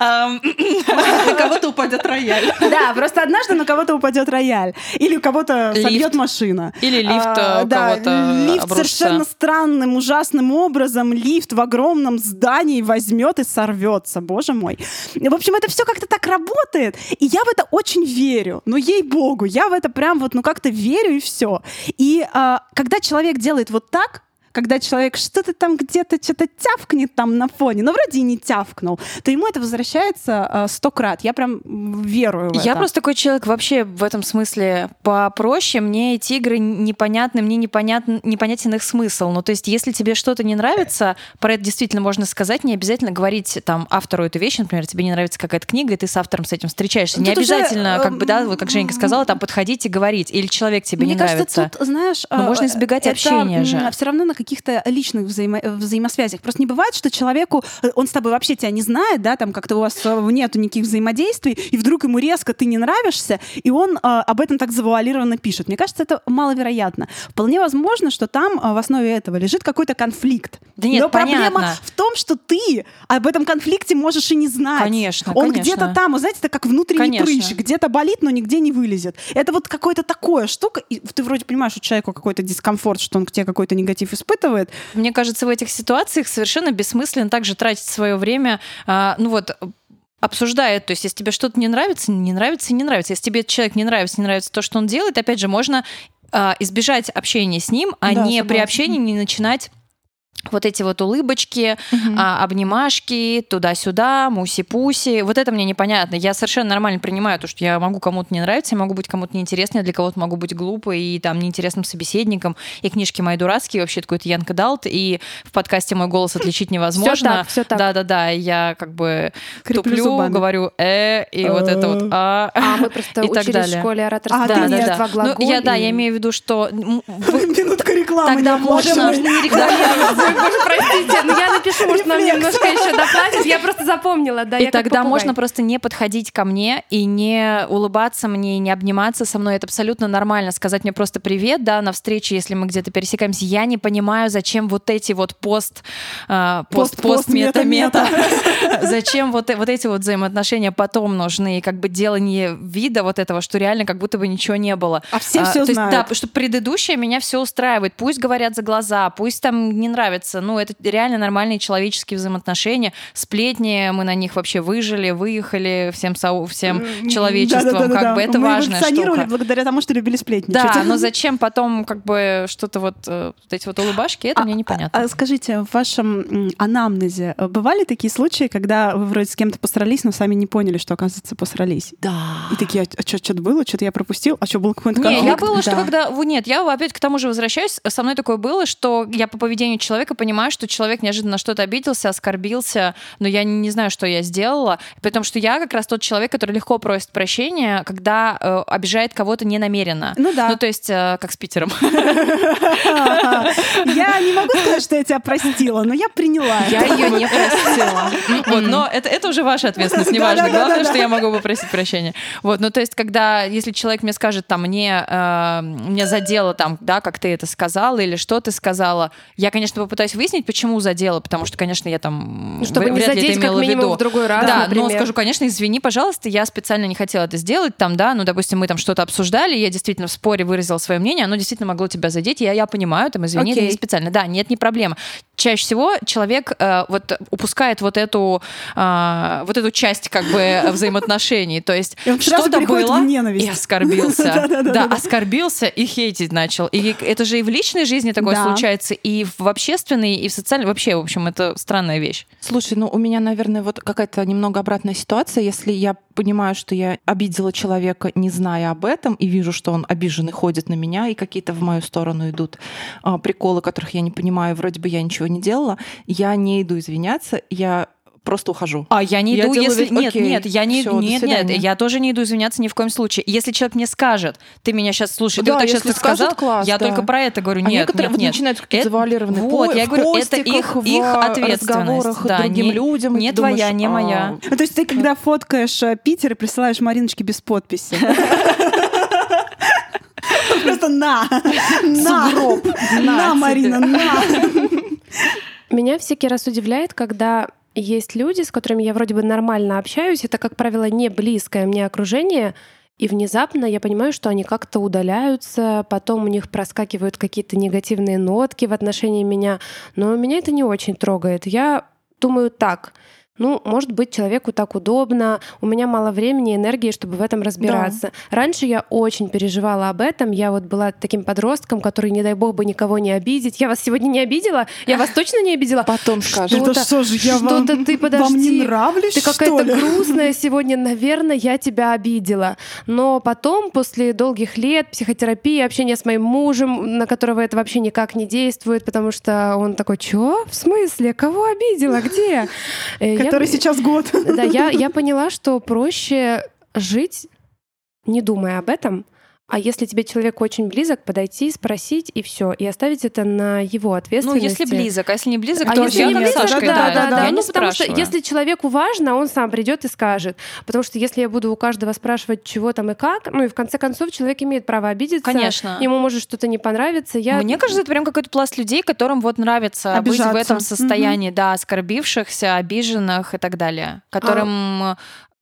На кого-то упадет рояль. да, просто однажды на кого-то упадет рояль. Или у кого-то собьет машина. Или лифт А, э, у кого-то лифт совершенно странным, ужасным образом, лифт в огромном здании возьмет и сорвется, боже мой. В общем, это все как-то так работает, и я в это очень верю. Ну, ей-богу, я в это прям вот, ну, как-то верю и все. И а, когда человек делает вот так, когда человек что-то там где-то что-то тявкнет там на фоне, но вроде и не тявкнул, то ему это возвращается а, сто крат. Я прям верую в Я это. просто такой человек вообще в этом смысле попроще. Мне эти игры непонятны, мне непонятен, непонятен их смысл. Ну, то есть, если тебе что-то не нравится, про это действительно можно сказать, не обязательно говорить там автору эту вещь, например, тебе не нравится какая-то книга, и ты с автором с этим встречаешься. Не Тут уже, обязательно, как бы, да, эм, вот как Женька сказала, там подходить и говорить. Или человек тебе Мне не кажется, нравится. тут, знаешь, Но можно избегать общения же. Все равно на каких-то личных взаимо- взаимосвязях. Просто не бывает, что человеку, э, он с тобой вообще тебя не знает, да, там как-то у вас э, нету никаких взаимодействий, и вдруг ему резко ты не нравишься, и он э, об этом так завуалированно пишет. Мне кажется, это маловероятно. Вполне возможно, что там э, в основе этого лежит какой-то конфликт. Да нет, Но проблема понятно. в том, что ты об этом конфликте можешь и не знать. Конечно, Он где-то там, вы знаете, это как внутренний Конечно. прыщ, где-то болит, но нигде не вылезет. Это вот какое-то такое штука, и ты вроде понимаешь, что человеку какой-то дискомфорт, что он к тебе какой-то негатив испытывает. Мне кажется, в этих ситуациях совершенно бессмысленно также тратить свое время, а, ну вот, обсуждает, то есть если тебе что-то не нравится, не нравится, не нравится. Если тебе человек не нравится, не нравится то, что он делает, опять же, можно а, избежать общения с ним, а Да, не при согласна. общении не начинать вот эти вот улыбочки, а, обнимашки, туда-сюда, муси-пуси. Вот это мне непонятно. Я совершенно нормально принимаю то, что я могу кому-то не нравиться, я могу быть кому-то неинтересной, я для кого-то могу быть глупой и там неинтересным собеседником. И книжки мои дурацкие, вообще такой Янка Далт, и в подкасте мой голос отличить невозможно. Всё так. Да-да-да, я как бы Креплю туплю, зубами. говорю «э», и вот это вот «а». А мы просто И так учились далее. в школе ораторства. А, ты Да, да, да. Ну, я, да, я имею в виду, что Минутка рекламы. Тогда. Можно не рекламировать. Ой, Боже, простите, но я напишу, может, нам немножко еще доплатят. Я просто запомнила, да, и тогда можно просто не подходить ко мне и не улыбаться мне, и не обниматься со мной. Это абсолютно нормально. Сказать мне просто привет, да, на встрече, если мы где-то пересекаемся. Я не понимаю, зачем вот эти вот пост, а, пост, Пост, мета, мета. Зачем вот, э- вот эти вот взаимоотношения потом нужны? И как бы делание вида вот этого, что реально как будто бы ничего не было. А все А, все то есть, знают. да, потому что предыдущее меня все устраивает. Пусть говорят за глаза, пусть там не нравится. Ну, это реально нормальные человеческие взаимоотношения. Сплетни, мы на них вообще выжили, выехали всем, со... всем человечеством. Да-да-да-да-да. Как бы это Мы важная штука. благодаря тому, что любили сплетничать. Да, но зачем потом как бы что-то вот, э, вот эти вот улыбашки, это А- мне непонятно. А, скажите, в вашем анамнезе э, бывали такие случаи, когда вы вроде с кем-то посрались, но сами не поняли, что, оказывается, посрались? Да. И такие, а что-то было? Что-то я пропустил? А что, был какой-то Не, я конфликт? было, что Да. когда... вот Нет, я опять к тому же возвращаюсь. Со мной такое было, что я по поведению человека понимаю, что человек неожиданно что-то обиделся, оскорбился, но я не, знаю, что я сделала. Потому что я как раз тот человек, который легко просит прощения, когда э, обижает кого-то ненамеренно. Ну да. Ну, то есть, э, как с Питером. Я не могу сказать, что я тебя простила, но я приняла. Я ее не простила. Вот, но это, это уже ваша ответственность, неважно. Главное, что я могу попросить прощения. Вот, ну то есть, когда, если человек мне скажет, там, мне, э, мне задело, там, да, как ты это сказала или что ты сказала, я, конечно, попытаюсь попытаюсь выяснить, почему задела, потому что, конечно, я там Ну, чтобы не это задеть как минимум виду. в другой раз, да, например. но скажу, конечно, извини, пожалуйста, я специально не хотела это сделать, там, да, ну, допустим, мы там что-то обсуждали, я действительно в споре выразила свое мнение, оно действительно могло тебя задеть, я, я понимаю, там, извини, это Окей. не специально. Да, нет, не проблема. Чаще всего человек э, вот упускает вот эту, а, вот эту часть как бы взаимоотношений, то есть что-то было и оскорбился. Да, оскорбился и хейтить начал. И это же и в личной жизни такое случается, и в общественной, и в социальной. Вообще, в общем, это странная вещь. Слушай, ну у меня, наверное, вот какая-то немного обратная ситуация. Если я понимаю, что я обидела человека, не зная об этом, и вижу, что он обиженный ходит на меня, и какие-то в мою сторону идут а, приколы, которых я не понимаю, вроде бы я ничего не делала, я не иду извиняться, я просто ухожу. А я не Я иду, если... вид, Нет, окей, нет, я не... до нет, нет, я тоже не иду извиняться ни в коем случае. Если человек мне скажет, ты меня сейчас слушай, ты Да, вот так сейчас если так сказал, класс, я да. только про это говорю. А Нет, некоторые нет, нет. начинают какие-то завуалированные Вот, я говорю, это их, в их ответственность. Да, другим не- людям. не ты думаешь, твоя, не а, моя. Ну, то есть ты, когда фоткаешь э, Питер и присылаешь Мариночке без подписи. Просто на! На! На, Марина, на! Меня всякий раз удивляет, когда есть люди, с которыми я вроде бы нормально общаюсь, это, как правило, не близкое мне окружение, и внезапно я понимаю, что они как-то удаляются, потом у них проскакивают какие-то негативные нотки в отношении меня, но меня это не очень трогает. Я думаю так, ну, может быть, человеку так удобно, у меня мало времени и энергии, чтобы в этом разбираться. Раньше я очень переживала об этом, я вот была таким подростком, который, не дай бог, бы никого не обидеть. Я вас сегодня не обидела? Я вас точно не обидела? Потом. Что-то- Это что же, я вам, что-то ты, вам подожди, не нравлюсь, Ты что какая-то грустная сегодня, наверное, я тебя обидела. Но потом, после долгих лет психотерапии, общения с моим мужем, на которого это вообще никак не действует, потому что он такой, чё? В смысле? Кого обидела? Где? Я- Который сейчас год. Да, я, я поняла, что проще жить, не думая об этом, а если тебе человек очень близок, подойти, спросить и все, и оставить это на его Ну, ответственности. если близок, а если не близок, А то если я не близок, Сашка, да, да, да, я ну, не потому что спрашиваю. если человеку важно, он сам придет и скажет. Потому что если я буду у каждого спрашивать, чего там и как, ну и в конце концов человек имеет право обидеться. Конечно. Ему может что-то не понравиться. Я... Мне кажется, это прям какой-то пласт людей, которым вот нравится быть в Обижаться. этом состоянии, да, оскорбившихся, обиженных и так далее, которым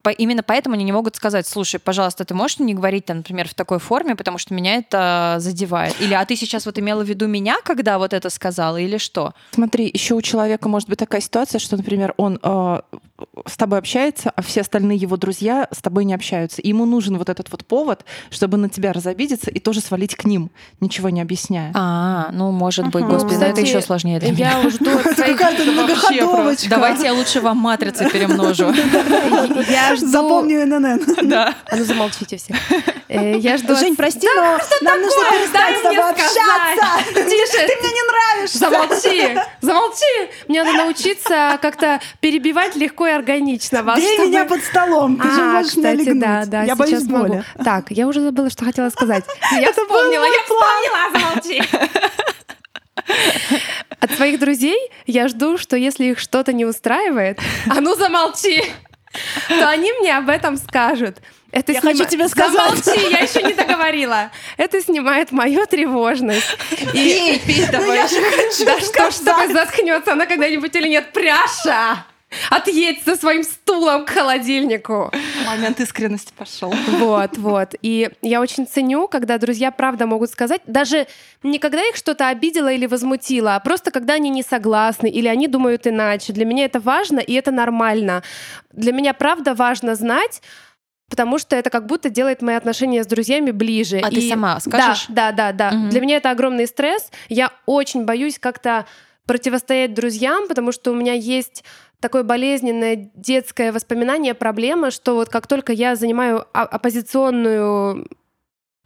по- именно поэтому они не могут сказать, слушай, пожалуйста, ты можешь не говорить, там, например, в такой форме, потому что меня это задевает. Или, а ты сейчас вот имела в виду меня, когда вот это сказала, или что? Смотри, еще у человека может быть такая ситуация, что, например, он э, с тобой общается, а все остальные его друзья с тобой не общаются. И ему нужен вот этот вот повод, чтобы на тебя разобидеться и тоже свалить к ним, ничего не объясняя. А, ну, может быть, господи, Ну, да, это кстати, еще сложнее для меня. Я жду от своих... Какая-то многоходовочка. Давайте я лучше вам матрицы перемножу. Я жду... Запомню ННН. Да. А ну замолчите все. Э, Я жду... Жень, прости, но нам нужно перестать с тобой общаться. Тише. Ты мне не нравишься. Замолчи, замолчи. Мне надо научиться как-то перебивать легко и органично вас. Бей меня под столом. Ты же А, можешь меня кстати, легнуть. да, да, Я сейчас боюсь боли. Так, я уже забыла, что хотела сказать. Я вспомнила, я вспомнила, замолчи. От своих друзей я жду, что если их что-то не устраивает, а ну замолчи, то они мне об этом скажут. Это Я хочу тебе сказать. Замолчи, я еще не договорила. Это снимает мою тревожность. И... давай. Я же хочу Да что ж с тобой заткнется она когда-нибудь или нет? Пряша! Отъедь со своим стулом к холодильнику. Момент искренности пошел. Вот, вот. И я очень ценю, когда друзья правда могут сказать, даже не когда их что-то обидело или возмутило, а просто когда они не согласны или они думают иначе. Для меня это важно, и это нормально. Для меня правда важно знать, Потому что это как будто делает мои отношения с друзьями ближе. А ты И- сама скажешь? Да, да, да, да. Мгм. Для меня это огромный стресс. Я очень боюсь как-то противостоять друзьям, потому что у меня есть такое болезненное детское воспоминание, проблема, что вот как только я занимаю оппозиционную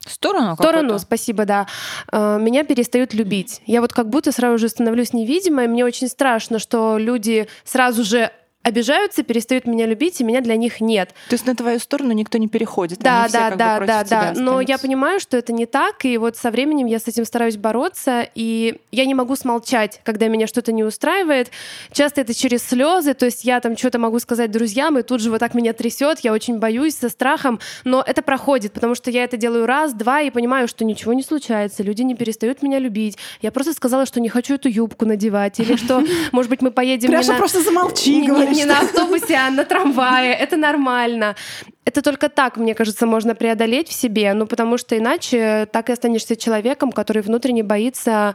Сторону сторону, спасибо, да, э, меня перестают любить. Я вот как будто сразу же становлюсь невидимой, мне очень страшно, что люди сразу же обижаются, перестают меня любить, и меня для них нет. То есть на твою сторону никто не переходит. Да, они все да, как бы да, против да, тебя да. Но я понимаю, что это не так, и вот со временем я с этим стараюсь бороться, и я не могу смолчать, когда меня что-то не устраивает. Часто это через слезы, то есть я там что-то могу сказать друзьям, и тут же вот так меня трясет, я очень боюсь со страхом, но это проходит, потому что я это делаю раз, два, и понимаю, что ничего не случается, люди не перестают меня любить. Я просто сказала, что не хочу эту юбку надевать, или что, может быть, мы поедем Пряша, просто замолчи, не, не- на автобусе, а на трамвае. Это нормально. Это только так, мне кажется, можно преодолеть в себе, ну потому что иначе так и останешься человеком, который внутренне боится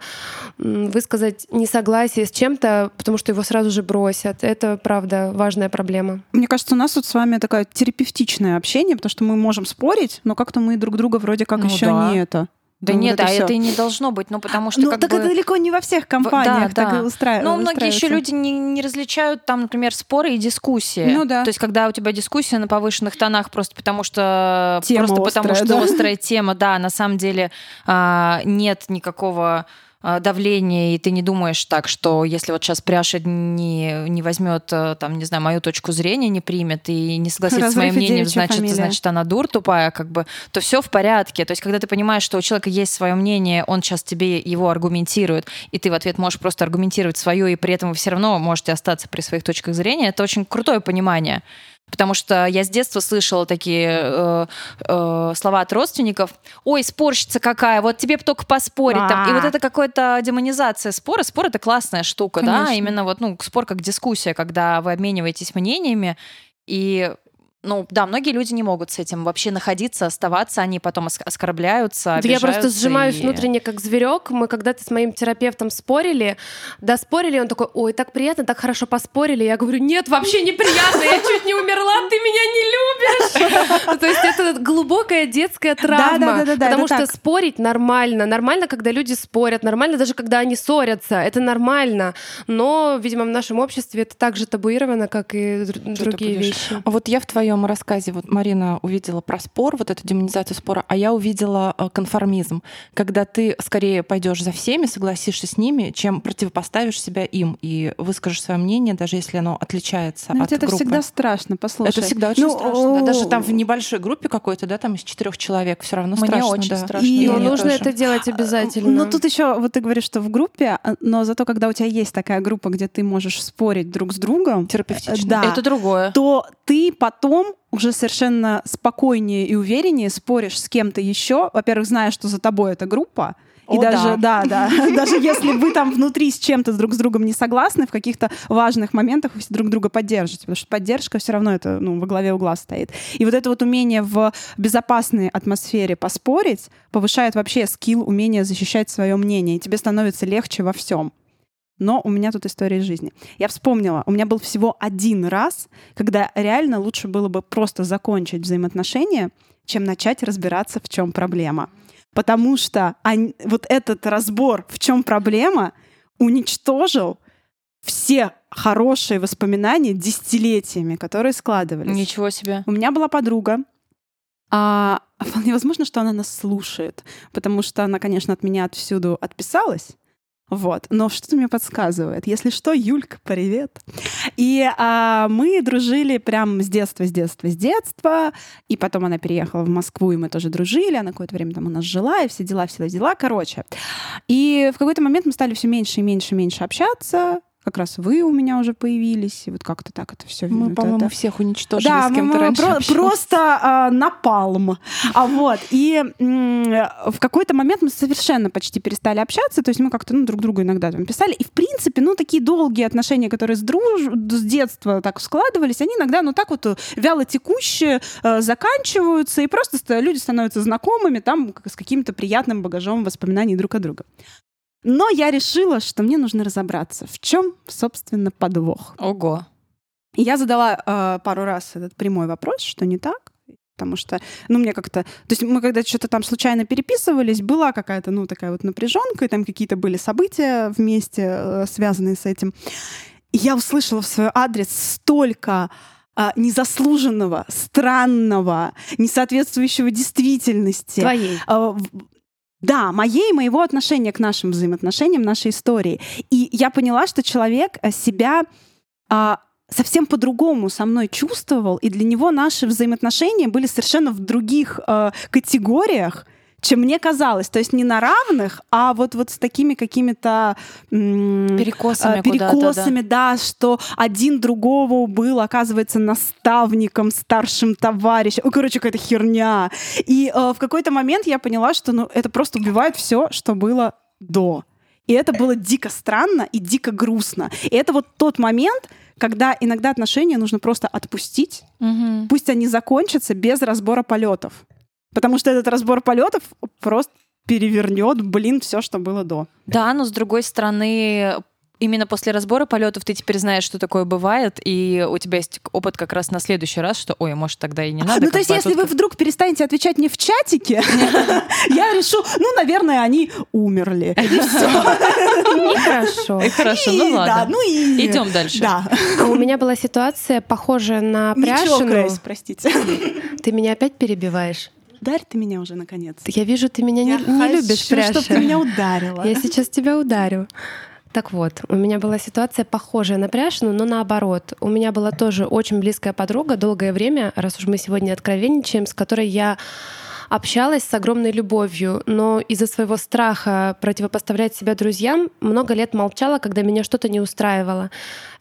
высказать несогласие с чем-то, потому что его сразу же бросят. Это, правда, важная проблема. Мне кажется, у нас тут с вами такое терапевтичное общение, потому что мы можем спорить, но как-то мы друг друга вроде как Ну еще да. не это. Да Ну, нет, вот а всё. это и не должно быть, ну потому что ну, как так бы... это далеко не во всех компаниях да, так да. и устраивается. Ну, многие еще люди не, не различают там, например, споры и дискуссии. Ну да. То есть, когда у тебя дискуссия на повышенных тонах просто потому что Тема просто потому острая, что да. острая тема, да, на самом деле а, нет никакого а, давления, и ты не думаешь так, что если вот сейчас Пряша не, не возьмет, э, там, не знаю, мою точку зрения, не примет и не согласится с моим Разрыв мнением, значит, фамилия. значит, она дур тупая, как бы, то все в порядке. То есть, когда ты понимаешь, что у человека есть свое мнение, он сейчас тебе его аргументирует, и ты в ответ можешь просто аргументировать свое, и при этом вы все равно можете остаться при своих точках зрения, это очень крутое понимание. Потому что я с детства слышала такие э, э, слова от родственников. Ой, спорщица какая, вот тебе б только поспорить. там». И вот А. это какая-то демонизация спора. Спор это классная штука, да, Конечно. именно вот, ну, спор как дискуссия, когда вы обмениваетесь мнениями. И ну да, многие люди не могут с этим вообще находиться, оставаться, они потом оск- оскорбляются, Да я просто сжимаюсь и- внутренне как зверек. Мы когда-то с моим терапевтом спорили, да спорили, он такой, ой, так приятно, так хорошо поспорили. Я говорю, нет, вообще неприятно, я чуть не умерла, ты меня не любишь. То есть это глубокая детская травма. Потому что спорить нормально. Нормально, когда люди спорят. Нормально даже, когда они ссорятся. Это нормально. Но, видимо, в нашем обществе это так же табуировано, как и другие вещи. А Вот я в твоем рассказе, вот Марина увидела про спор, вот эту демонизацию спора, а я увидела э, конформизм, когда ты скорее пойдешь за всеми, согласишься с ними, чем противопоставишь себя им и выскажешь свое мнение, даже если оно отличается Но от ведь это группы. всегда страшно, послушай. Это всегда очень Ну, страшно. да. Даже там в небольшой группе какой-то, да, там из четырех человек, все равно Мне страшно. очень да. страшно. И- Но мне нужно тоже. это делать обязательно. Ну, тут еще, вот ты говоришь, что в группе, а, но зато когда у тебя есть такая группа, где ты можешь спорить друг с другом, терапевтично. да. Это другое. то ты потом уже совершенно спокойнее и увереннее споришь с кем-то еще. Во-первых, зная, что за тобой эта группа. И О, даже, да, да, даже если вы там внутри с чем-то друг с другом не согласны, в каких-то важных моментах вы друг друга поддержите, потому что поддержка все равно это ну, во главе угла стоит. И вот это вот умение в безопасной атмосфере поспорить повышает вообще скилл, умение защищать свое мнение, и тебе становится легче во всем. Но у меня тут история из жизни. Я вспомнила, у меня был всего один раз, когда реально лучше было бы просто закончить взаимоотношения, чем начать разбираться, в чем проблема. Потому что они- вот этот разбор, в чем проблема, уничтожил все хорошие воспоминания десятилетиями, которые складывались. Ничего себе. У меня была подруга. А, вполне возможно, что она нас слушает, потому что она, конечно, от меня отсюда отписалась. Вот. Но что-то мне подсказывает. Если что, Юлька, привет. И а, мы дружили прям с детства, с детства, с детства. И потом она переехала в Москву, и мы тоже дружили. Она какое-то время там у нас жила, и все дела, все дела. Короче. И в какой-то момент мы стали все меньше и меньше и меньше общаться. Как раз вы у меня уже появились. И вот как-то так это все. Мы, по-моему, всех уничтожили, Да, с кем мы- раньше про- просто а, напалм. А вот и в какой-то момент мы совершенно почти перестали общаться, то есть мы как-то ну, друг другу иногда там писали, и в принципе, ну такие долгие отношения, которые с друж... с детства так складывались, они иногда ну так вот вяло текущие э, заканчиваются, и просто люди становятся знакомыми там с каким-то приятным багажом воспоминаний друг о друга. Но я решила, что мне нужно разобраться, в чем, собственно, подвох. Ого. Я задала э, пару раз этот прямой вопрос, что не так. Потому что, ну, мне как-то... То есть мы когда что-то там случайно переписывались, была какая-то, ну, такая вот напряженка, и там какие-то были события вместе, э, связанные с этим. И я услышала в свой адрес столько а, незаслуженного, странного, несоответствующего действительности. Твоей. В- Да, моей, моего отношения к нашим взаимоотношениям, нашей истории. И я поняла, что человек э, себя а, совсем по-другому со мной чувствовал, и для него наши взаимоотношения были совершенно в других э, категориях, чем мне казалось. То есть не на равных, а вот, вот с такими какими-то м, Перекосами э, перекосами, да. что один другого был, оказывается, наставником, старшим товарищем. Ну, короче, какая-то херня. И э, в какой-то момент я поняла, что ну, это просто убивает все, что было до. И это было дико странно и дико грустно. И это вот тот момент, когда иногда отношения нужно просто отпустить, Мгм. пусть они закончатся без разбора полетов. Потому что этот разбор полетов просто перевернет, блин, все, что было до. Да, но с другой стороны, именно после разбора полетов ты теперь знаешь, что такое бывает, и у тебя есть опыт как раз на следующий раз, что, ой, может, тогда и не надо. ну, то есть, если вы вдруг перестанете отвечать мне в чатике, я решу, ну, наверное, они умерли. И. Нехорошо. И Хорошо, ну ладно. ну и... Идем дальше. Да. А У меня была ситуация похожая на чокаясь, простите. Ты меня опять перебиваешь. Ударь ты меня уже, наконец. Я вижу, ты меня не, Я не любишь, хочу, Пряша. чтобы ты меня ударила. Я сейчас тебя ударю. Так вот, у меня была ситуация похожая на Пряшину, но наоборот. У меня была тоже очень близкая подруга долгое время, раз уж мы сегодня откровенничаем, с которой я общалась с огромной любовью, но из-за своего страха противопоставлять себя друзьям много лет молчала, когда меня что-то не устраивало.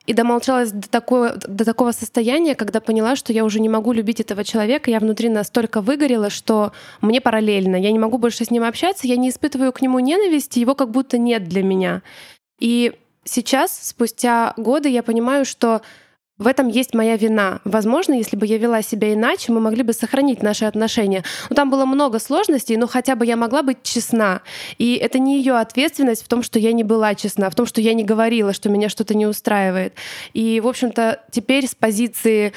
И домолчалась до, такого, до такого состояния, когда поняла, что я уже не могу любить этого человека. Я внутри настолько выгорела, что мне параллельно. Я не могу больше с ним общаться, я не испытываю к нему ненависти, его как будто нет для меня. И сейчас, спустя годы, я понимаю, что в этом есть моя вина. Возможно, если бы я вела себя иначе, мы могли бы сохранить наши отношения. Но там было много сложностей, но хотя бы я могла быть честна. И это не ее ответственность в том, что я не была честна, в том, что я не говорила, что меня что-то не устраивает. И, в общем-то, теперь с позиции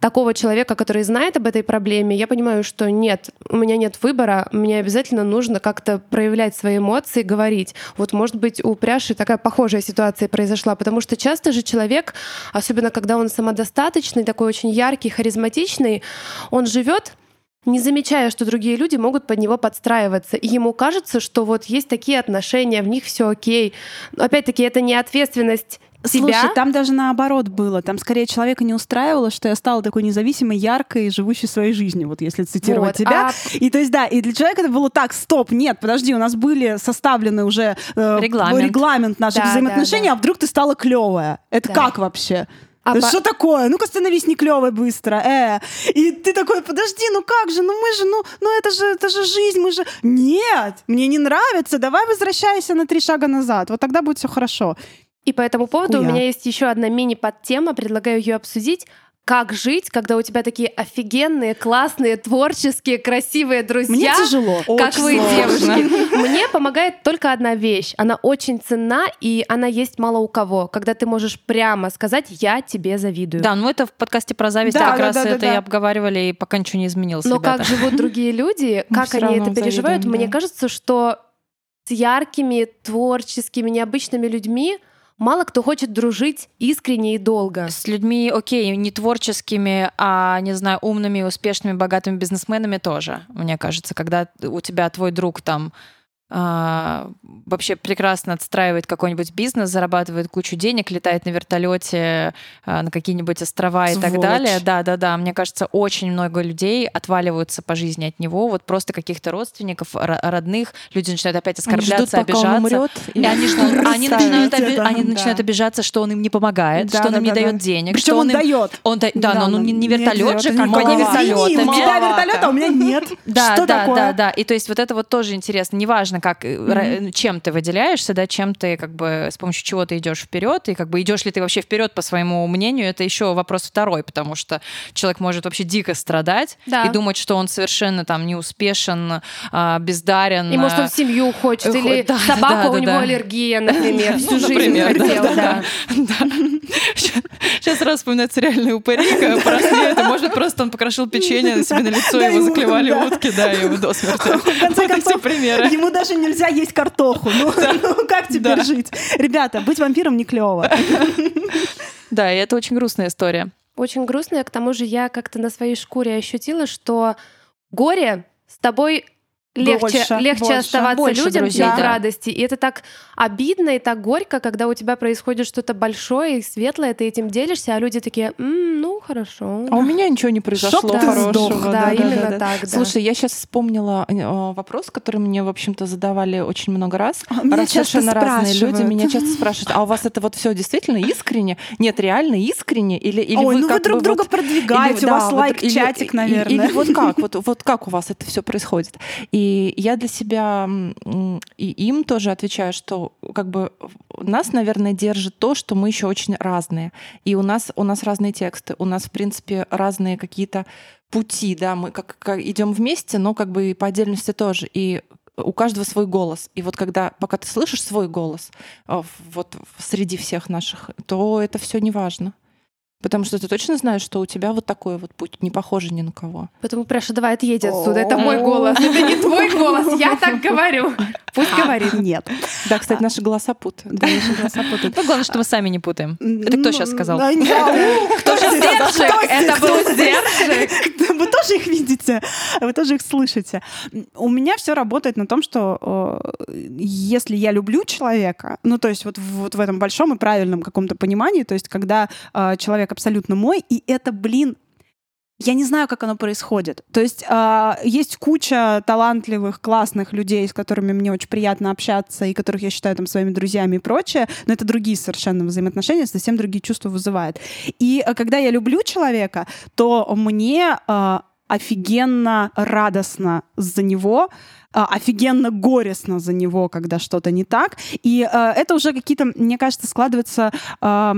такого человека, который знает об этой проблеме, я понимаю, что нет, у меня нет выбора, мне обязательно нужно как-то проявлять свои эмоции, говорить. Вот, может быть, у Пряши такая похожая ситуация произошла, потому что часто же человек, особенно когда он самодостаточный, такой очень яркий, харизматичный, он живет не замечая, что другие люди могут под него подстраиваться. И ему кажется, что вот есть такие отношения, в них все окей. Но опять-таки, это не ответственность Слушай, тебя. там даже наоборот было. Там скорее человека не устраивало, что я стала такой независимой, яркой, живущей своей жизнью, вот если цитировать Вот, тебя. а И то есть, да, и для человека это было так, стоп, нет, подожди, у нас были составлены уже э, Регламент. регламент наших Да, взаимоотношений, да, а вдруг ты стала клевая. Это Да. как вообще? А Да по- Что такое? Ну-ка становись не клевой быстро. Э. И ты такой, подожди, ну как же, ну мы же, ну, ну это же, это же жизнь, мы же. Нет, мне не нравится. Давай возвращайся на три шага назад. Вот тогда будет все хорошо. И по этому поводу у Хуя. меня есть еще одна мини-подтема, предлагаю ее обсудить. Как жить, когда у тебя такие офигенные, классные, творческие, красивые друзья? Мне тяжело. Как Очень вы, сложно. девушки. Мне помогает только одна вещь. Она очень ценна, и она есть мало у кого. Когда ты можешь прямо сказать «я тебе завидую». Да, ну это в подкасте про зависть Да, как да, раз да, да, это и да. обговаривали, и пока ничего не изменилось, Но ребята. как живут другие люди, Мы как они это переживают, завидуем, мне да. кажется, что с яркими, творческими, необычными людьми мало кто хочет дружить искренне и долго. С людьми, окей, не творческими, а, не знаю, умными, успешными, богатыми бизнесменами тоже, мне кажется, когда у тебя твой друг там а, вообще прекрасно отстраивает какой-нибудь бизнес, зарабатывает кучу денег, летает на вертолете а, на какие-нибудь острова и так Сволочь. далее. Да, да, да. Мне кажется, очень много людей отваливаются по жизни от него, вот просто каких-то родственников, ро- родных. Люди начинают опять Они ждут, оскорбляться, пока он умрет, И они, они начинают, оби- это, они да. начинают обижаться, что он им не помогает, Да, что он да, им не да, дает да. денег. Причем что он им- дает. Он, да, да, но он не, не вертолет же, как Извини, вертолетами. у тебя вертолет, а у меня нет. Да, да, да, да. И то есть вот это вот тоже интересно. Неважно, как э, ра- чем ты выделяешься, да, чем ты как бы с помощью чего ты идешь вперед, и как бы идешь ли ты вообще вперед по своему мнению, это еще вопрос второй, потому что человек может вообще дико страдать Да. и думать, что он совершенно там не успешен, а, бездарен. И может он а, в семью хочет, Хо- или да, собака да, у да, него да. аллергия, например, всю жизнь например, да, да. Сейчас раз вспоминается реальный упырик, а пороснеет, и может просто он покрошил печенье на себе на лицо, его заклевали утки, да, и его до смерти. В конце концов, примеры. ему даже нельзя есть картоху. Ну, ну, как теперь Да. жить? Ребята, быть вампиром не клево. Да, и это очень грустная история. Очень грустно, к тому же я как-то на своей шкуре ощутила, что горе с тобой легче, Больше, легче больше. оставаться Больше людям друзей, да. радости. И это так обидно и так горько, когда у тебя происходит что-то большое и светлое, ты этим делишься, а люди такие, «М, ну хорошо. А у меня ничего не произошло ты хорошего. сдох. да, именно так, да. Слушай, я сейчас вспомнила э, вопрос, который мне, в общем-то, задавали очень много раз. А, меня Раз часто совершенно разные люди меня часто спрашивают, а у вас это вот все действительно искренне? Нет, реально искренне? Или, или Ой, вы ну вы как друг бы друга вот- продвигаете, или- у да, вас вот- лайк, или- чатик, и- наверное. Или вот как? Вот, вот как у вас это все происходит? И я для себя и им тоже отвечаю, что как бы нас, наверное, держит то, что мы еще очень разные. И у нас, у нас разные тексты, у нас, в принципе, разные какие-то пути, да, мы как, идем вместе, но как бы и по отдельности тоже. И у каждого свой голос. И вот когда, пока ты слышишь свой голос э, вот среди всех наших, то это все не важно. Потому что ты точно знаешь, что у тебя вот такой вот путь, не похожий ни на кого. Поэтому, Пряша, давай отъедь отсюда. Это мой голос. Это не твой голос. Я так говорю. Пусть говорит. Нет. Да, кстати, наши голоса путают. Да, наши голоса путают. Ну, главное, что мы сами не путаем. Это кто Ну, сейчас сказал? да, нет. Кто же сдержек? Это был сдержек. Вы тоже их видите, вы тоже их слышите. У меня все работает на том, что если я люблю человека, ну то есть вот, в- этом большом и правильном каком-то понимании, то есть когда э, человек абсолютно мой, и это, блин, я не знаю, как оно происходит. То есть а, есть куча талантливых, классных людей, с которыми мне очень приятно общаться, и которых я считаю там своими друзьями и прочее, но это другие совершенно взаимоотношения, совсем другие чувства вызывает. И а, когда я люблю человека, то мне а, офигенно радостно за него, офигенно горестно за него, когда что-то не так. И а, это уже какие-то, мне кажется, складываются а,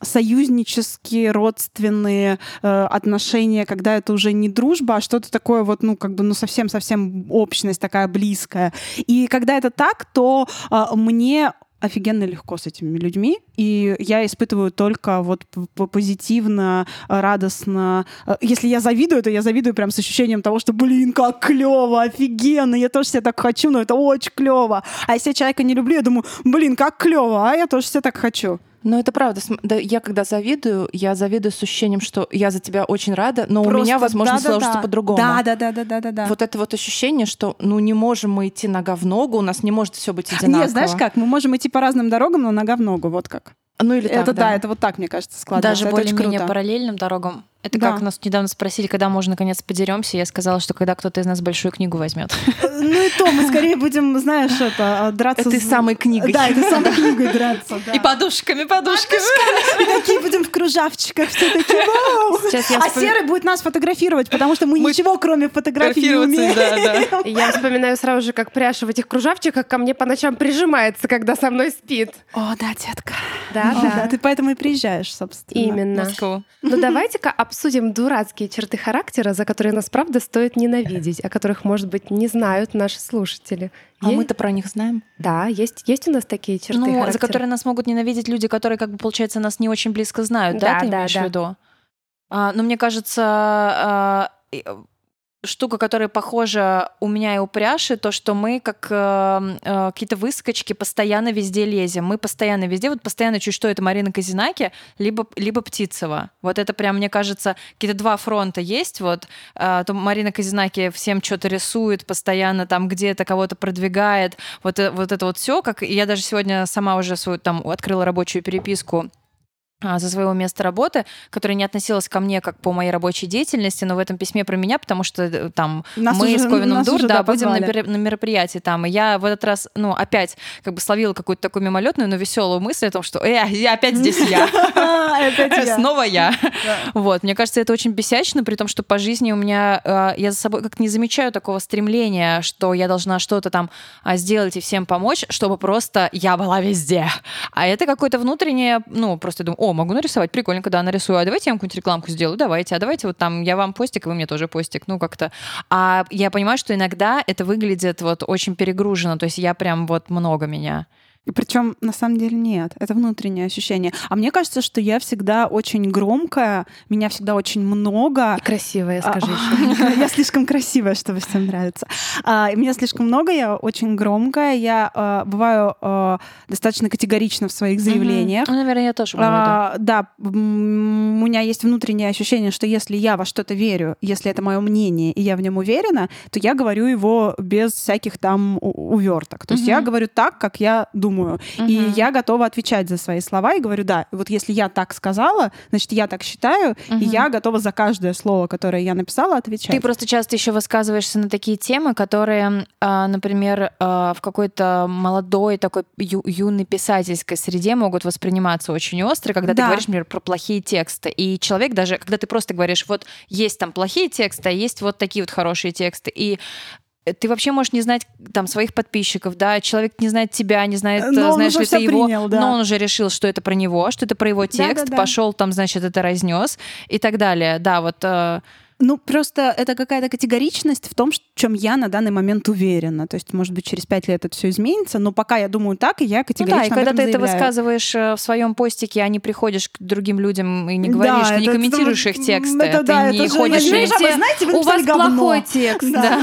союзнические, родственные э, отношения, когда это уже не дружба, а что-то такое вот, ну, как бы, ну, совсем-совсем общность такая близкая. И когда это так, то э, мне офигенно легко с этими людьми, и я испытываю только вот позитивно, радостно. Э, Если я завидую, то я завидую прям с ощущением того, что, блин, как клево, офигенно, я тоже себя так хочу, но это очень клево. А если я человека не люблю, я думаю, блин, как клево, а я тоже себя так хочу. Но это правда. Да, я когда завидую, я завидую с ощущением, что я за тебя очень рада, но у Просто меня, возможно, да-да-да. сложится по-другому. Да, да, да, да, да, да, да. Вот это вот ощущение, что ну не можем мы идти нога в ногу, у нас не может все быть одинаково. Нет, знаешь как, мы можем идти по разным дорогам, но нога в ногу, вот как. Ну или это так, да. это вот так, мне кажется, складывается. Даже более-менее параллельным дорогам. Это Да. как нас недавно спросили, когда мы уже наконец подеремся. Я сказала, что когда кто-то из нас большую книгу возьмет. Ну и то, мы скорее будем, знаешь, это, драться... Этой с- самой книгой. Да, этой самой книгой драться, да. И подушками, подушками. И такие будем в кружавчиках, все такие, вау! Сейчас я, А вспом- Серый будет нас фотографировать, потому что мы, ничего, кроме фотографий, не умеем. я вспоминаю сразу же, как Пряша в этих кружавчиках ко мне по ночам прижимается, когда со мной спит. О, да, детка. Да, О, да. Ты поэтому и приезжаешь, собственно. Именно. Москву. Ну давайте-ка обсудим дурацкие черты характера, за которые нас правда стоит ненавидеть, о которых, может быть, не знают наши слушатели. А мы-то про них знаем. Да, есть, есть у нас такие черты Ну, характера. за которые нас могут ненавидеть люди, которые, как бы, получается, нас не очень близко знают, да, Да, ты да, имеешь да. в виду? А, ну, мне кажется, а, э, штука, которая похожа у меня и у Пряши, то, что мы как э, э, какие-то выскочки постоянно везде лезем. Мы постоянно везде, вот постоянно чуть что это Марина Казинаки, либо, либо Птицева. Вот это прям, мне кажется, какие-то два фронта есть. Вот э, то Марина Казинаки всем что-то рисует, постоянно там где-то кого-то продвигает. Вот, э- вот это вот все, как я даже сегодня сама уже свою там открыла рабочую переписку а, за своего места работы, которая не относилась ко мне как по моей рабочей деятельности, но в этом письме про меня, потому что э, там Нас мы уже- с Ковином Дур, да, да, будем на, на мероприятии там. И я в этот раз, ну, опять как бы словила какую-то такую мимолетную, но веселую мысль о том, что э, я опять здесь я. Снова я. Вот, мне кажется, это очень бесячно, при том, что по жизни у меня э, я за собой как не замечаю такого стремления, что я должна что-то там а, сделать и всем помочь, чтобы просто я была везде. А это какое-то внутреннее, ну, просто думаю, о, могу нарисовать, прикольно, когда нарисую, а давайте я вам какую-нибудь рекламку сделаю, давайте, а давайте вот там я вам постик, вы мне тоже постик, ну, как-то. А я понимаю, что иногда это выглядит вот очень перегружено, то есть я прям вот много меня. И причем на самом деле нет, это внутреннее ощущение. А мне кажется, что я всегда очень громкая, меня всегда очень много. И красивая, А, скажи еще. Я слишком красивая, чтобы всем нравиться. А, Меня слишком много, я очень громкая, я а, бываю а, достаточно категорична в своих заявлениях. Ну, наверное, я тоже. А, да, у меня есть внутреннее ощущение, что если я во что-то верю, если это мое мнение, и я в нем уверена, то я говорю его без всяких там уверток. То есть я говорю так, как я думаю. И Мгм. я готова отвечать за свои слова и говорю, да, вот если я так сказала, значит, я так считаю, и Мгм. я готова за каждое слово, которое я написала, отвечать. Ты просто часто еще высказываешься на такие темы, которые, а, например, а, в какой-то молодой такой ю- юной писательской среде могут восприниматься очень остро, когда ты Да. говоришь, например, про плохие тексты. И человек даже, когда ты просто говоришь, вот есть там плохие тексты, а есть вот такие вот хорошие тексты. И ты вообще можешь не знать там своих подписчиков, да, человек не знает тебя, не знает, Но э, он знаешь ли ты его, принял, да. но он уже решил, что это про него, что это про его текст, Да-да-да. пошел там, значит, это разнес и так далее. Да, вот э, Ну, просто это какая-то категоричность в том, в чем я на данный момент уверена. То есть, может быть, через пять лет это все изменится, но пока я думаю так, и я Ну категорично да, и когда ты это заявляю. высказываешь э, в своем постике, а не приходишь к другим людям и не говоришь, Да, ты не это- комментируешь это- их тексты, это ты да, не это же- ходишь... и- вижу, вы знаете, вы У вас говно. плохой текст. Да.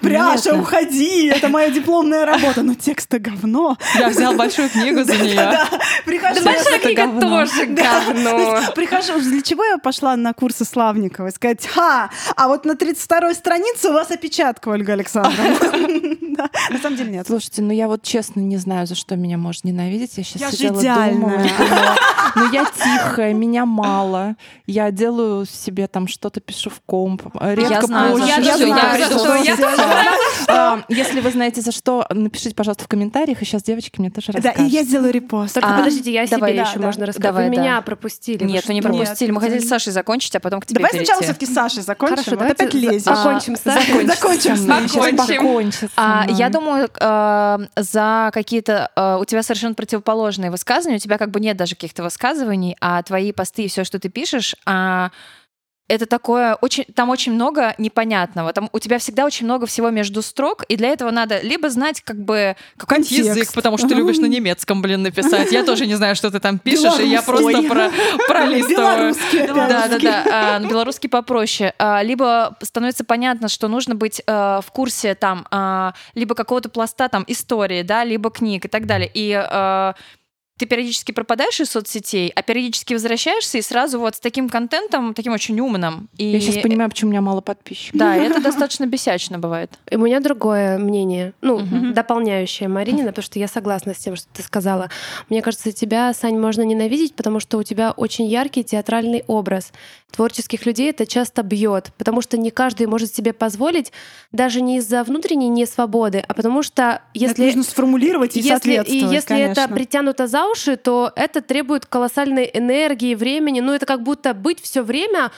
Пряша, Нет. уходи, это моя дипломная работа. Но текст-то говно. Я взял большую книгу за нее. Да. Большая книга тоже Да. говно. Прихожу, для чего я пошла на курсы Славниковой? Сказать, ха, а вот на 32-й странице у вас опечатка, Ольга Александровна. Да, На самом деле нет. Слушайте, ну я вот честно не знаю, за что меня может ненавидеть. Я сейчас сидела идеальная. думала, ну я тихая, меня мало. Я делаю себе там что-то, пишу в комп. Редко знаю, позже. Я. А, Если вы знаете за что, напишите, пожалуйста, в комментариях, и сейчас девочки мне тоже Да, расскажут. и я сделаю репост. Только А, подождите, я себе да, еще да. можно рассказать. Давай, Вы да. меня пропустили. Нет, вы не пропустили. Мы хотели с. Сашей закончить, а потом к тебе Давай сначала все-таки с Сашей закончим. Хорошо, Вот давайте опять лезешь. закончим Сашей. Закончим. Сейчас Закончим. покончится. А, я думаю, э, за какие-то э, у тебя совершенно противоположные высказывания, у тебя как бы нет даже каких-то высказываний, а твои посты и все, что ты пишешь, а, это такое очень, там очень много непонятного. Там у тебя всегда очень много всего между строк, и для этого надо либо знать как бы какой-нибудь Контекст. язык, потому что ты любишь на немецком, блин, написать. Я тоже не знаю, что ты там пишешь, и я просто про, пролистываю. Да, да, да. А, белорусский попроще. А, Либо становится понятно, что нужно быть э, в курсе там а, либо какого-то пласта там истории, да, либо книг и так далее. И ты периодически пропадаешь из соцсетей, а периодически возвращаешься и сразу вот с таким контентом, таким очень умным. И Я сейчас понимаю, почему у меня мало подписчиков. Да, это достаточно бесячно бывает. И У меня другое мнение, ну, Мгм. дополняющее Маринина, потому что я согласна с тем, что ты сказала. Мне кажется, тебя, Сань, можно ненавидеть, потому что у тебя очень яркий театральный образ. Творческих людей это часто бьет, потому что не каждый может себе позволить, даже не из-за внутренней несвободы, а потому что Это если нужно сформулировать и если, и если это конечно. притянуто за уши, то это требует колоссальной энергии, времени. Ну, это как будто быть все время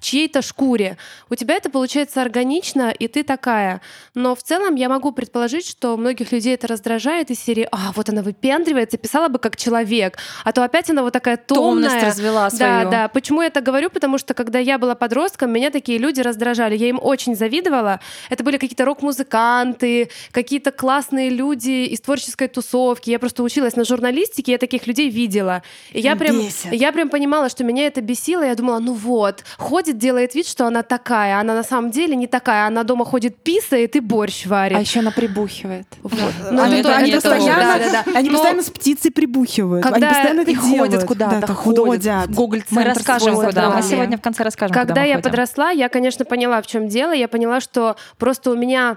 чьей-то шкуре. У тебя это получается органично, и ты такая. Но в целом я могу предположить, что многих людей это раздражает из серии «А, вот она выпендривается, писала бы как человек, а то опять она вот такая Томность томная». развела Да, свою. да. Почему я это говорю? Потому что когда я была подростком, меня такие люди раздражали. Я им очень завидовала. Это были какие-то рок-музыканты, какие-то классные люди из творческой тусовки. Я просто училась на журналистике, я таких людей видела. И я прям, Бесит. я прям понимала, что меня это бесило. Я думала, ну вот, ходит, делает вид, что она такая. Она на самом деле не такая. Она дома ходит, писает и борщ варит. А еще она прибухивает. Вот. Ну, это они это постоянно, да, да, да. они Но- постоянно с птицей прибухивают. они Когда постоянно это И ходят куда-то, Да, ходят. Google Мы расскажем, свой куда. Мы сегодня в конце расскажем, Когда я ходим. подросла, я, конечно, поняла, в чем дело. Я поняла, что просто у меня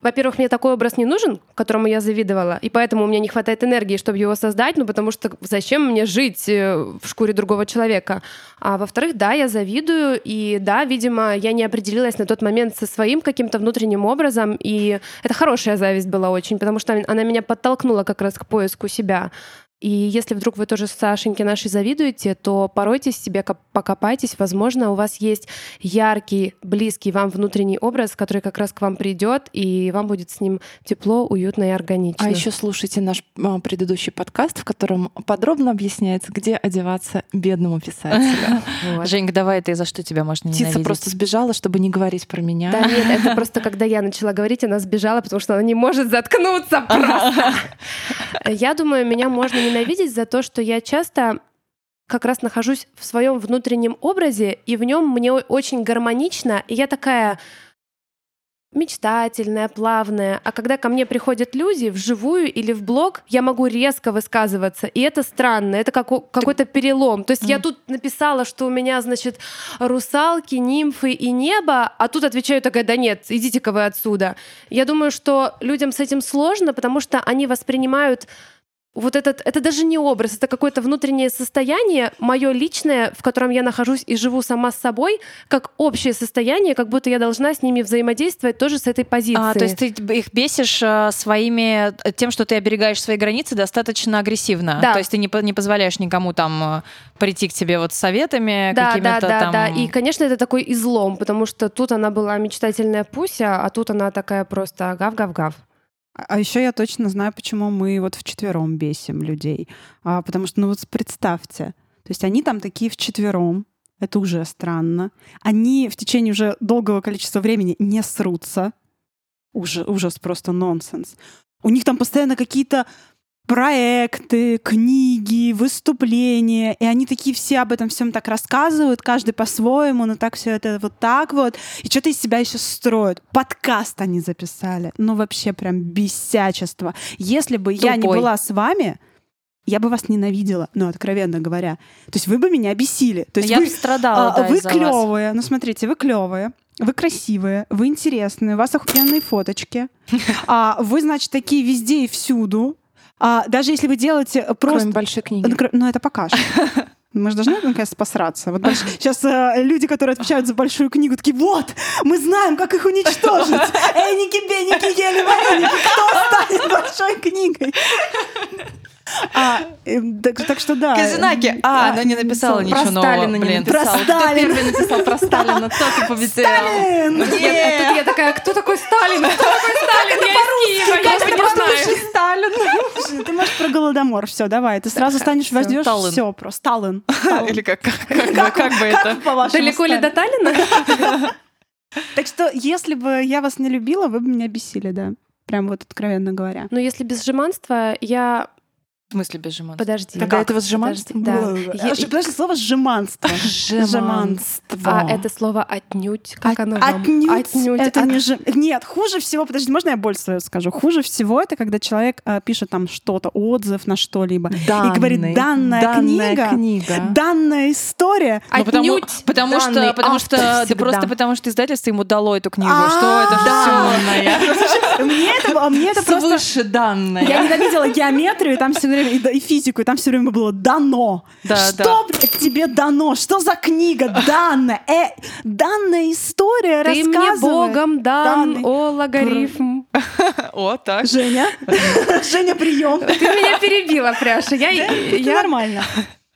во-первых, мне такой образ не нужен, которому я завидовала, и поэтому у меня не хватает энергии, чтобы его создать, ну потому что зачем мне жить э, в шкуре другого человека? А во-вторых, да, я завидую, и да, видимо, я не определилась на тот момент со своим каким-то внутренним образом, и это хорошая зависть была очень, потому что она меня подтолкнула как раз к поиску себя. И если вдруг вы тоже Сашеньке нашей завидуете, то поройтесь себе, покопайтесь. Возможно, у вас есть яркий, близкий вам внутренний образ, который как раз к вам придет, и вам будет с ним тепло, уютно и органично. А еще слушайте наш а, предыдущий подкаст, в котором подробно объясняется, где одеваться бедному писателю. Женька, давай ты за что тебя можно ненавидеть? Птица просто сбежала, чтобы не говорить про меня. Да нет, это просто когда я начала говорить, она сбежала, потому что она не может заткнуться просто. Я думаю, меня можно ненавидеть за то, что я часто как раз нахожусь в своем внутреннем образе, и в нем мне очень гармонично, и я такая мечтательная, плавная. А когда ко мне приходят люди вживую или в блог, я могу резко высказываться. И это странно, это как, какой-то перелом. То есть mm. я тут написала, что у меня, значит, русалки, нимфы и небо, а тут отвечаю такая, да нет, идите-ка вы отсюда. Я думаю, что людям с этим сложно, потому что они воспринимают вот этот, это даже не образ, это какое-то внутреннее состояние, мое личное, в котором я нахожусь и живу сама с собой, как общее состояние, как будто я должна с ними взаимодействовать тоже с этой позиции. А, то есть ты их бесишь э, своими, э, тем, что ты оберегаешь свои границы достаточно агрессивно. Да. То есть ты не, не позволяешь никому там э, прийти к тебе вот с советами да, какими-то да, да, там... Да, и, конечно, это такой излом, потому что тут она была мечтательная Пуся, а тут она такая просто гав-гав-гав. А еще я точно знаю, почему мы вот вчетвером бесим людей. А, потому что, ну вот представьте, то есть они там такие вчетвером, это уже странно. Они в течение уже долгого количества времени не срутся. Уже, ужас, просто нонсенс. У них там постоянно какие-то проекты, книги, выступления, и они такие все об этом всем так рассказывают, каждый по-своему, но так все это вот так вот, и что-то из себя еще строят. Подкаст они записали, ну вообще прям бесячество. Если бы Тупой. я не была с вами, я бы вас ненавидела, ну, откровенно говоря. То есть вы бы меня бесили. То есть я вы, бы страдала, а, да, Вы клевые. Ну, смотрите, вы клевые. Вы красивые, вы интересные, у вас охуенные фоточки. А, вы, значит, такие везде и всюду. А, даже если вы делаете просто... Кроме большой книги. Ну, это пока что. Мы же должны, наконец, посраться. Вот больш... сейчас э, люди, которые отвечают за большую книгу, такие, вот, мы знаем, как их уничтожить. Эники, беники, ели вареники, кто станет большой книгой? А, э, так, так что да. Казинаки. А, она не написала ничего про нового. Сталина Блин. не написала. Про Сталина. Кто первый написал про Сталина? Кто ты победил? Сталин! Нет, тут я такая, кто такой Сталин? Кто такой Сталин? Я из Киева, я не знаю. Сталин. Ты можешь про Голодомор, все, давай. Ты сразу станешь, возьмешь все про Сталин. Или как, как, как, как бы это? Далеко ли до Таллина? Так что, если бы я вас не любила, вы бы меня бесили, да. Прям вот откровенно говоря. Но если без жеманства, я в смысле без жеманства? Подожди. Когда это сжиманство? Да. Я... Подожди, слово «сжиманство». Жеманство. А это слово «отнюдь». Как оно вам? Отнюдь. Отнюдь. Это не ж... Нет, хуже всего... Подожди, можно я боль свою скажу? Хуже всего это, когда человек а, пишет там что-то, отзыв на что-либо. И говорит, данная, данная книга, книга, данная история. Ну, потому, потому что, потому что, да просто потому что издательство ему дало эту книгу. Что это все? Мне это, мне это просто... Свыше данное. Я ненавидела геометрию, там все время и физику, и там все время было дано. Да, что, да. блядь, тебе дано? Что за книга? Данная. Э, данная история Ты мне рассказывает. богом дан, Данный. о логарифм. О, так. Женя? Женя, прием. Ты меня перебила, Пряша. Я, я нормально.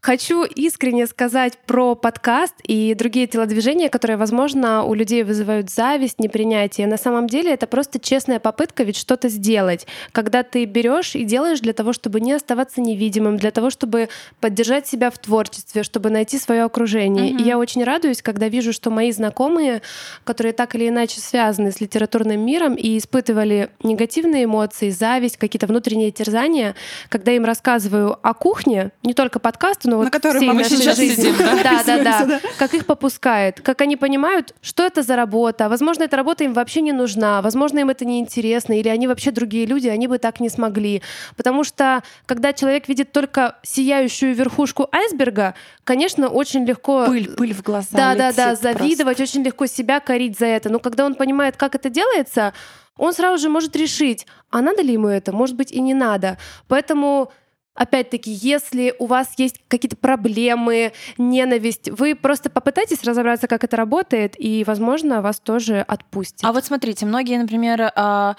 Хочу искренне сказать про подкаст и другие телодвижения, которые, возможно, у людей вызывают зависть, непринятие. На самом деле это просто честная попытка ведь что-то сделать. Когда ты берешь и делаешь для того, чтобы не оставаться невидимым, для того, чтобы поддержать себя в творчестве, чтобы найти свое окружение. Мгм. И я очень радуюсь, когда вижу, что мои знакомые, которые так или иначе связаны с литературным миром и испытывали негативные эмоции, зависть, какие-то внутренние терзания, когда им рассказываю о кухне, не только подкасту, но вот На котором всей мы сейчас жизни. сидим, да? Да, да, да. Как их попускает, как они понимают, что это за работа. Возможно, эта работа им вообще не нужна, возможно, им это не интересно, или они вообще другие люди, они бы так не смогли. Потому что, когда человек видит только сияющую верхушку айсберга, конечно, очень легко... Пыль, пыль в глаза Да, да, да, завидовать, очень легко себя корить за это. Но когда он понимает, как это делается, он сразу же может решить, а надо ли ему это, может быть, и не надо. Поэтому Опять-таки, если у вас есть какие-то проблемы, ненависть, вы просто попытайтесь разобраться, как это работает, и, возможно, вас тоже отпустит. А вот смотрите, многие, например, а,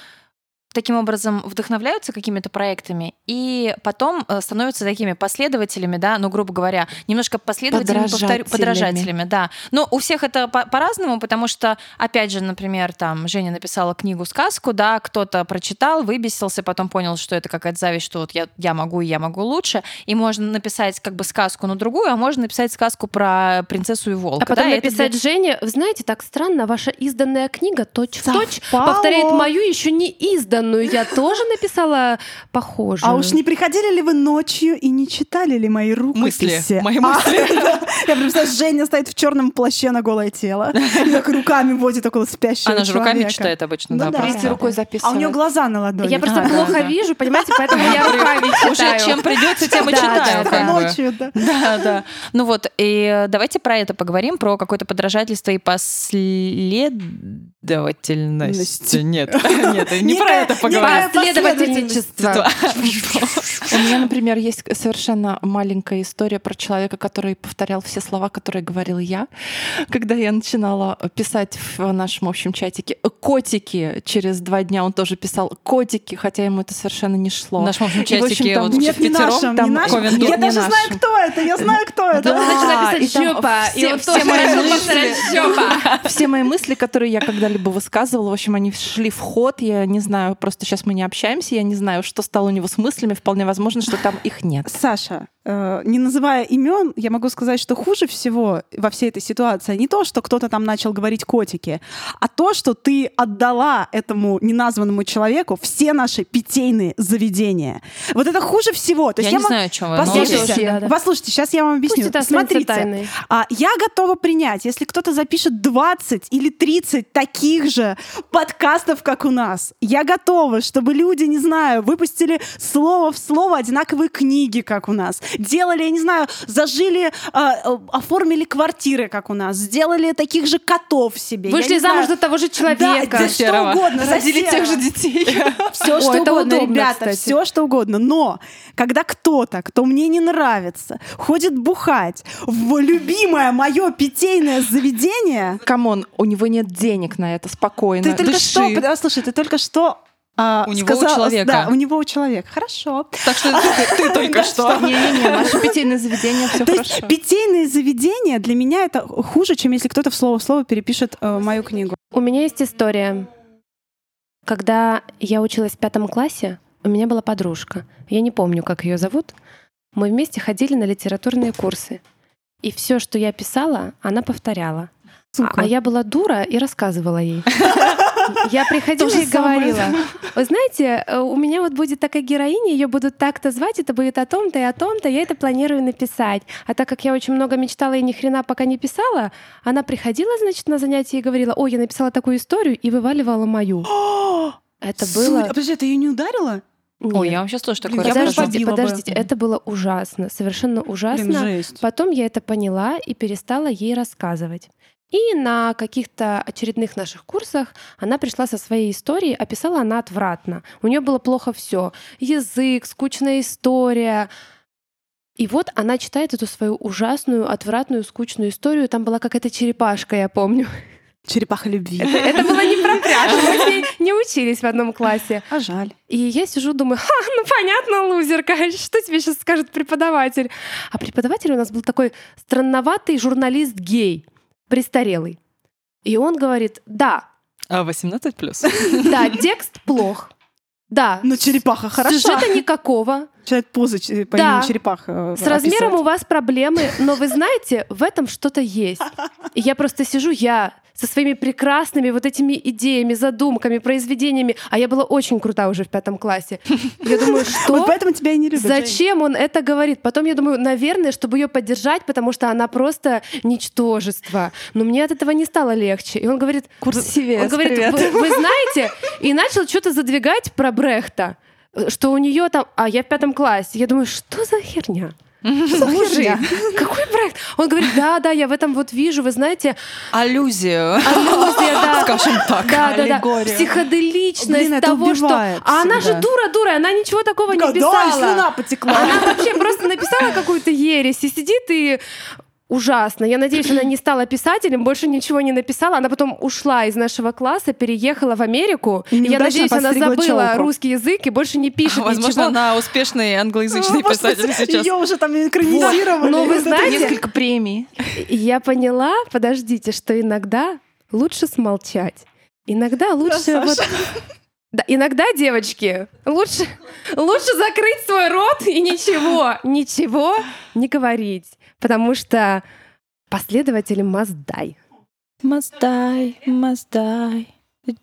таким образом вдохновляются какими-то проектами и потом э, становятся такими последователями, да, ну, грубо говоря, немножко последователями, повторю, Подражателями. подражателями, да. Но у всех это по- по-разному, потому что, опять же, например, там Женя написала книгу-сказку, да, кто-то прочитал, выбесился, потом понял, что это какая-то зависть, что вот я, я могу и я могу лучше, и можно написать как бы сказку, но другую, а можно написать сказку про принцессу и волка. А потом да, это написать для- Жене, знаете, так странно, ваша изданная книга точь-в-точь Совпало. повторяет мою еще не изданную. Я тоже написала похожую. А уж не приходили ли вы ночью и не читали ли мои рукописи? Мысли, мои А, да. Я представляю, Женя стоит в черном плаще на голое тело и так руками водит около спящего Она же руками читает обычно, да. Третьей рукой А записывает. у нее глаза на ладони. Я просто да, плохо вижу, понимаете, поэтому я руками Уже читаю. чем придется, тем и читаю. Ночью, да. Да, да. Ну вот, и давайте про это поговорим, про какое-то подражательство и последовательность. Нет, нет, не про это поговорим. Последовательничество. У меня, например, есть совершенно маленькая история про человека, который повторял все слова, которые говорил я. Когда я начинала писать в нашем общем чатике «котики», через два дня он тоже писал «котики», хотя ему это совершенно не шло. В нашем общем в чатике там- вот нашем. Ковен- Я даже знаю, кто это. Я знаю, кто это. Начала Да, писать «Жопа», и все тоже мои начала мысли- повторять «Жопа». Все мои мысли, которые я когда-либо высказывала, в общем, они шли в ход. Я не знаю, просто сейчас мы не общаемся, я не знаю, что стало у него с мыслями. Вполне возможно, что там их нет. Саша, э, не называя имен, я могу сказать, что хуже всего во всей этой ситуации не то, что кто-то там начал говорить котики, а то, что ты отдала этому неназванному человеку все наши питейные заведения. Вот это хуже всего. То Я есть не знаю, о чем вы. Послушайте, Я да, да. послушайте, сейчас я вам Пусть объясню. это останется Смотрите, тайной. а, я готова принять, если кто-то запишет 20 или 30 таких же подкастов, как у нас. Я готова, чтобы люди, не знаю, выпустили слово в слово одинаковые книги, как у нас. Делали, я не знаю, зажили, а, а, оформили квартиры, как у нас. Сделали таких же котов себе. Вышли замуж знаю. за того же человека. да, что угодно. Родили тех же детей. Все, что угодно, ребята, все, что угодно. Но когда кто-то, кто мне не нравится, ходит бухать в любимое мое питейное заведение, Come on, у него нет денег на это, спокойно. ты только что, подожди, слушай, ты только что а, У него у сказала- человека. Да, у него у человека. Хорошо. Так что ты, ты только что. Не-не-не, наше питейное заведение, все хорошо. питейные заведения для меня это хуже, чем если кто-то в слово в слово перепишет э, мою книгу. У меня есть история. Когда я училась в пятом классе, у меня была подружка. Я не помню, как ее зовут. Мы вместе ходили на литературные курсы. И все, что я писала, она повторяла. А, а я была дура и рассказывала ей. Я приходила и говорила, вы знаете, э, у меня вот будет такая героиня, ее будут так-то звать, это будет о том-то и о том-то, я это планирую написать. А так как я очень много мечтала и ни хрена пока не писала, она приходила, значит, на занятия и говорила, ой, я написала такую историю и вываливала мою. Это было... а подожди, ты ее не ударила? Ой, Нет. я вам сейчас тоже такое Блин, расскажу. Подождите, побила бы. подождите, это было ужасно, совершенно ужасно. Блин, жесть. Потом я это поняла и перестала ей рассказывать. И на каких-то очередных наших курсах она пришла со своей историей, описала она отвратно. У нее было плохо все. Язык, скучная история. И вот она читает эту свою ужасную, отвратную, скучную историю. Там была какая-то черепашка, я помню. Черепаха любви. Это, это было не про пряжу, мы с ней не учились в одном классе. А жаль. И я сижу, думаю, ха, ну понятно, лузерка, что тебе сейчас скажет преподаватель? А преподаватель у нас был такой странноватый журналист-гей, престарелый. И он говорит, да, А 18 плюс. да, текст плох, да, Но черепаха хороша. сюжета никакого, Человек позы ч- по Да. имени черепаха. э, с размером описывает. у вас проблемы, но вы знаете, в этом что-то есть. И я просто сижу, я со своими прекрасными вот этими идеями, задумками, произведениями, а я была очень крута уже в пятом классе. Я думаю, что... Вот поэтому тебя и не любят. Жень. Зачем он это говорит? Потом я думаю, наверное, чтобы ее поддержать, потому что она просто ничтожество. Но мне от этого не стало легче. И он говорит, Курс он говорит, вы, вы знаете, и начал что-то задвигать про Брехта, что у нее там, а я в пятом классе. Я думаю, что за херня? Херня? Какой Брехт? Он говорит, да, да, я в этом вот вижу, вы знаете, Аллюзию. аллюзия, да. Скажем так. Да, да, да. Психоделичность Блин, того, убивает что... А она же всегда. дура-дура, она ничего такого не Да, писала. и слюна потекла. Она вообще просто написала какую-то ересь и сидит и ужасно. Я надеюсь, она не стала писателем, больше ничего не написала. Она потом ушла из нашего класса, переехала в Америку. И я надеюсь, она забыла челку. русский язык и больше не пишет Возможно, ничего. она успешный англоязычный писатель сейчас. Ее уже там экранизировали. Но вы знаете, Несколько премий. Я поняла, подождите, что иногда лучше смолчать. Иногда лучше вот... Да, иногда, девочки, лучше, лучше закрыть свой рот и ничего, ничего не говорить. Потому что последователи must die. Must die, must die.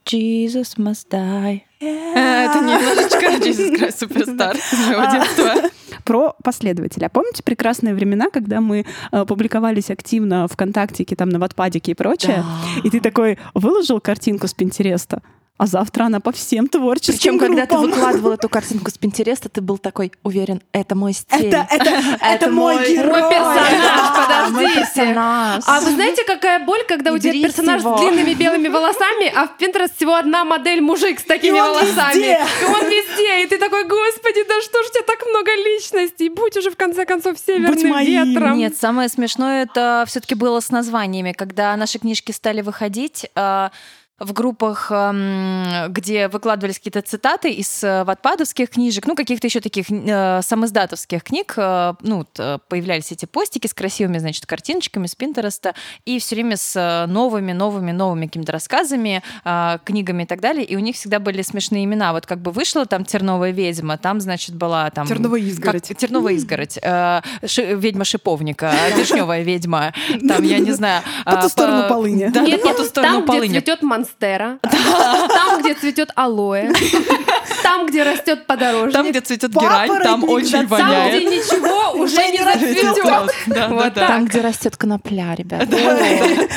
Jesus must die. Это немножечко Jesus Christ Superstar из моего А. детства. Про последователя. Помните прекрасные времена, когда мы э, публиковались активно ВКонтактике, там на Ватпадике и прочее? И ты такой выложил картинку с Пинтереста, а завтра она по всем творческим Причем, когда ты группам. выкладывал эту картинку с Пинтереста, ты был такой уверен, это мой стиль. Это, это, это мой герой. Мой персонаж, Мой подождите. персонаж. А вы знаете, какая боль, когда у тебя персонаж его. с длинными белыми волосами, а в Pinterest всего одна модель мужик с такими И он волосами. везде. И он везде. И ты такой, господи, да что ж у тебя так много личностей? Будь уже в конце концов северным моим. ветром. Нет, самое смешное это все-таки было с названиями, когда наши книжки стали выходить. В группах, ам, где выкладывались какие-то цитаты из э, ватпадовских книжек, ну, каких-то еще таких э, самоиздатовских книг, э, ну, появлялись эти постики с красивыми, значит, картиночками с Пинтереста, и все время с новыми, новыми, новыми какими-то рассказами, книгами и так далее, и у них всегда были смешные имена. Вот как бы вышла там «Терновая ведьма», там, значит, была там... Терновая изгородь. Как- Терновая изгородь, ши- ведьма шиповника, вишневая ведьма, там, я не знаю... По ту сторону полыни. Да, по ту сторону там, где полыни. цветет монстера, там, где цветет алоэ, там, где растет подорожник, Там, где цветет герань, там очень да, там, воняет. где ничего уже не да. Там, где растет конопля, ребята.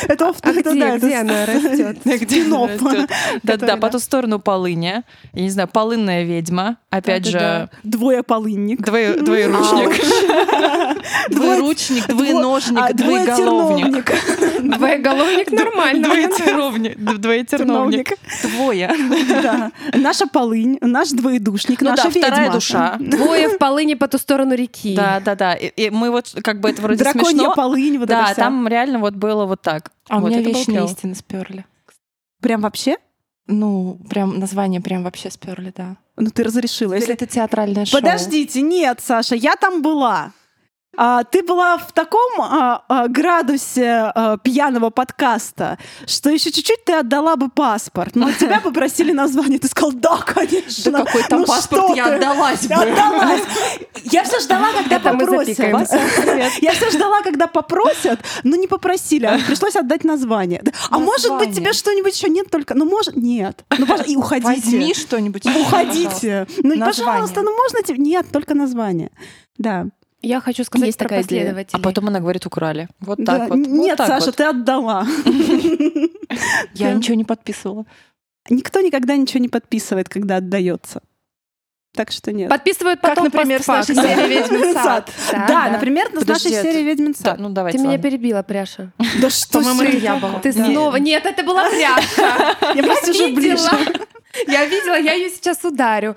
Это оф- А это где, она растет? Где Спин-офф, растет. Да, который, да, по ту сторону полыни. Я не знаю, полынная ведьма. Опять же. Двое полынник. двое- двоеручник. Двоеручник, двоеножник, а, двое двоеголовник. Двоеголовник нормально. Двоетерновник. Двоетерновник. Двое. Наша полынь, наш двоедушник, Ну наша вторая душа. Двое в полыне по ту сторону реки. Да, да, да. И мы вот как бы это вроде Драконья смешно. полынь, вот Да, там реально вот было вот так. А у Вот меня вечные истины сперли. Прям вообще? Ну, прям название прям вообще сперли, да. Ну ты разрешила. Теперь Если... это театральное шоу. Подождите, нет, Саша, я там была. А, ты была в таком а, а, градусе а, пьяного подкаста, что еще чуть-чуть ты отдала бы паспорт. Но тебя попросили название, ты сказал, да, конечно. Да какой там Ну паспорт, я ты? отдалась бы. Отдалась. Я все ждала, когда Это попросят. Я все ждала, когда попросят, но не попросили, а пришлось отдать название. А может быть Название. тебе что-нибудь еще нет только? Ну может нет. Ну пож- и уходите. Возьми что-нибудь. Уходите. Ну, Название. пожалуйста, ну можно тебе? Нет, только название. Да. Я хочу сказать Есть про такая идея. А последователей. потом она говорит, украли. Вот Да. так вот. вот Нет, так Саша, вот. ты отдала. Я ничего не подписывала. Никто никогда ничего не подписывает, когда отдается. Так что нет. Подписывают Как, потом например, с нашей серии «Ведьмин сад». Да, например, с нашей серии «Ведьмин сад». ну давайте. Ты меня перебила, Пряша. Да что По-моему, я была. Ты снова... Нет, это была Пряша. Я просто уже ближе. Я видела, я ее сейчас ударю.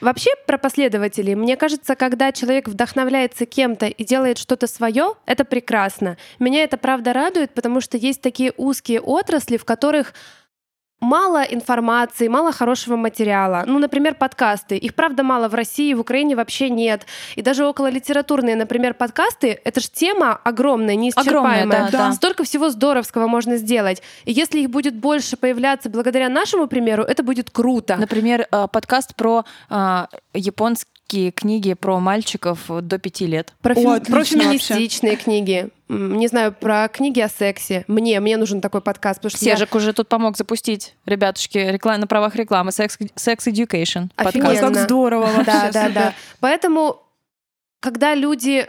Вообще про последователей. Мне кажется, когда человек вдохновляется кем-то и делает что-то свое, это прекрасно. Меня это правда радует, потому что есть такие узкие отрасли, в которых мало информации, мало хорошего материала. Ну, например, подкасты. Их, правда, мало в России, в Украине вообще нет. И даже около литературные, например, подкасты, это же тема огромная, неисчерпаемая. Огромная, да, да. Столько всего здоровского можно сделать. И если их будет больше появляться благодаря нашему примеру, это будет круто. Например, э, подкаст про э, японские книги про мальчиков до пяти лет. Про, О, фем- отлично про феминистичные книги. Не знаю, про книги о сексе. Мне, мне нужен такой подкаст, потому что я- Сержик уже тут помог запустить, ребятушки, реклам, на правах рекламы, Sex, Sex Education Офигенно. подкаст. Как здорово вообще. Да, да, да. Поэтому, когда люди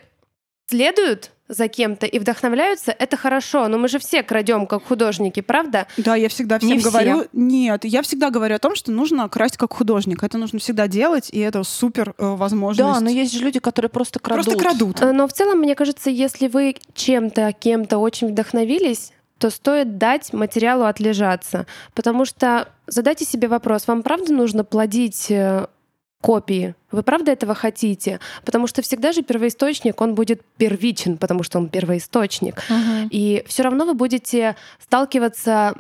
следуют за кем-то и вдохновляются, это хорошо. Но мы же все крадем как художники, правда? Да, я всегда всем Не все. говорю, нет, я всегда говорю о том, что нужно красть как художник. Это нужно всегда делать, и это супер э, возможность. Да, но есть же люди, которые просто крадут. Просто крадут. Э, Но в целом, мне кажется, если вы чем-то, кем-то очень вдохновились, то стоит дать материалу отлежаться. Потому что задайте себе вопрос, вам правда нужно плодить э, копии. Вы правда этого хотите? Потому что всегда же первоисточник, он будет первичен, потому что он первоисточник. И все равно вы будете сталкиваться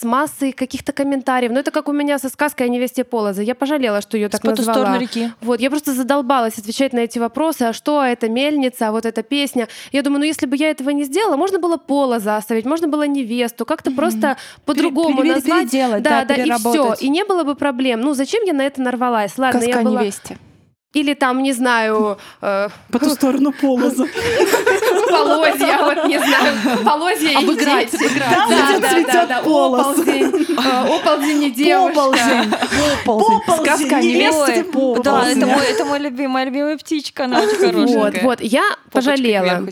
с массой каких-то комментариев. Ну, это как у меня со сказкой о невесте Полоза. Я пожалела, что ее так С по ту назвала. сторону реки. Вот, я просто задолбалась отвечать на эти вопросы. А что это мельница, а вот эта песня? Я думаю, ну если бы я этого не сделала, можно было Полоза оставить, можно было невесту, как-то просто по-другому пере- назвать. переделать, да, да, да, и все. И не было бы проблем. Ну, зачем я на это нарвалась? Ладно, Сказка я была... невесте. Или там, не знаю, э, По ту сторону полоза. полозья, вот не знаю, полозья и Обыграть, обыграть. Там, Да, где да, да, да, полос. оползень, э, оползень и девушка. Оползень. Сказка о невесте. Ой, Да, это мой, это мой любимый, моя любимая птичка, она очень Вот, хорошая. вот, я пожалела.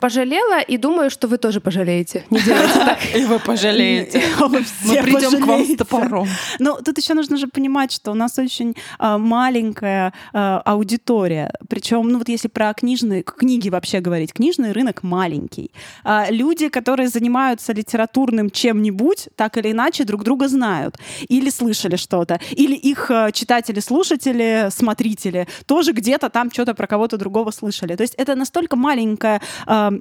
Пожалела и думаю, что вы тоже пожалеете. Не делайте так. И вы пожалеете. Мы Мы придем к вам с топором. Но тут еще нужно же понимать, что у нас очень а, маленькая а, аудитория. Причем, ну вот если про книжные книги вообще говорить, книжный рынок маленький. А, люди, которые занимаются литературным чем-нибудь, так или иначе друг друга знают или слышали что-то, или их а, читатели, слушатели, смотрители тоже где-то там что-то про кого-то другого слышали. То есть это настолько маленькая а,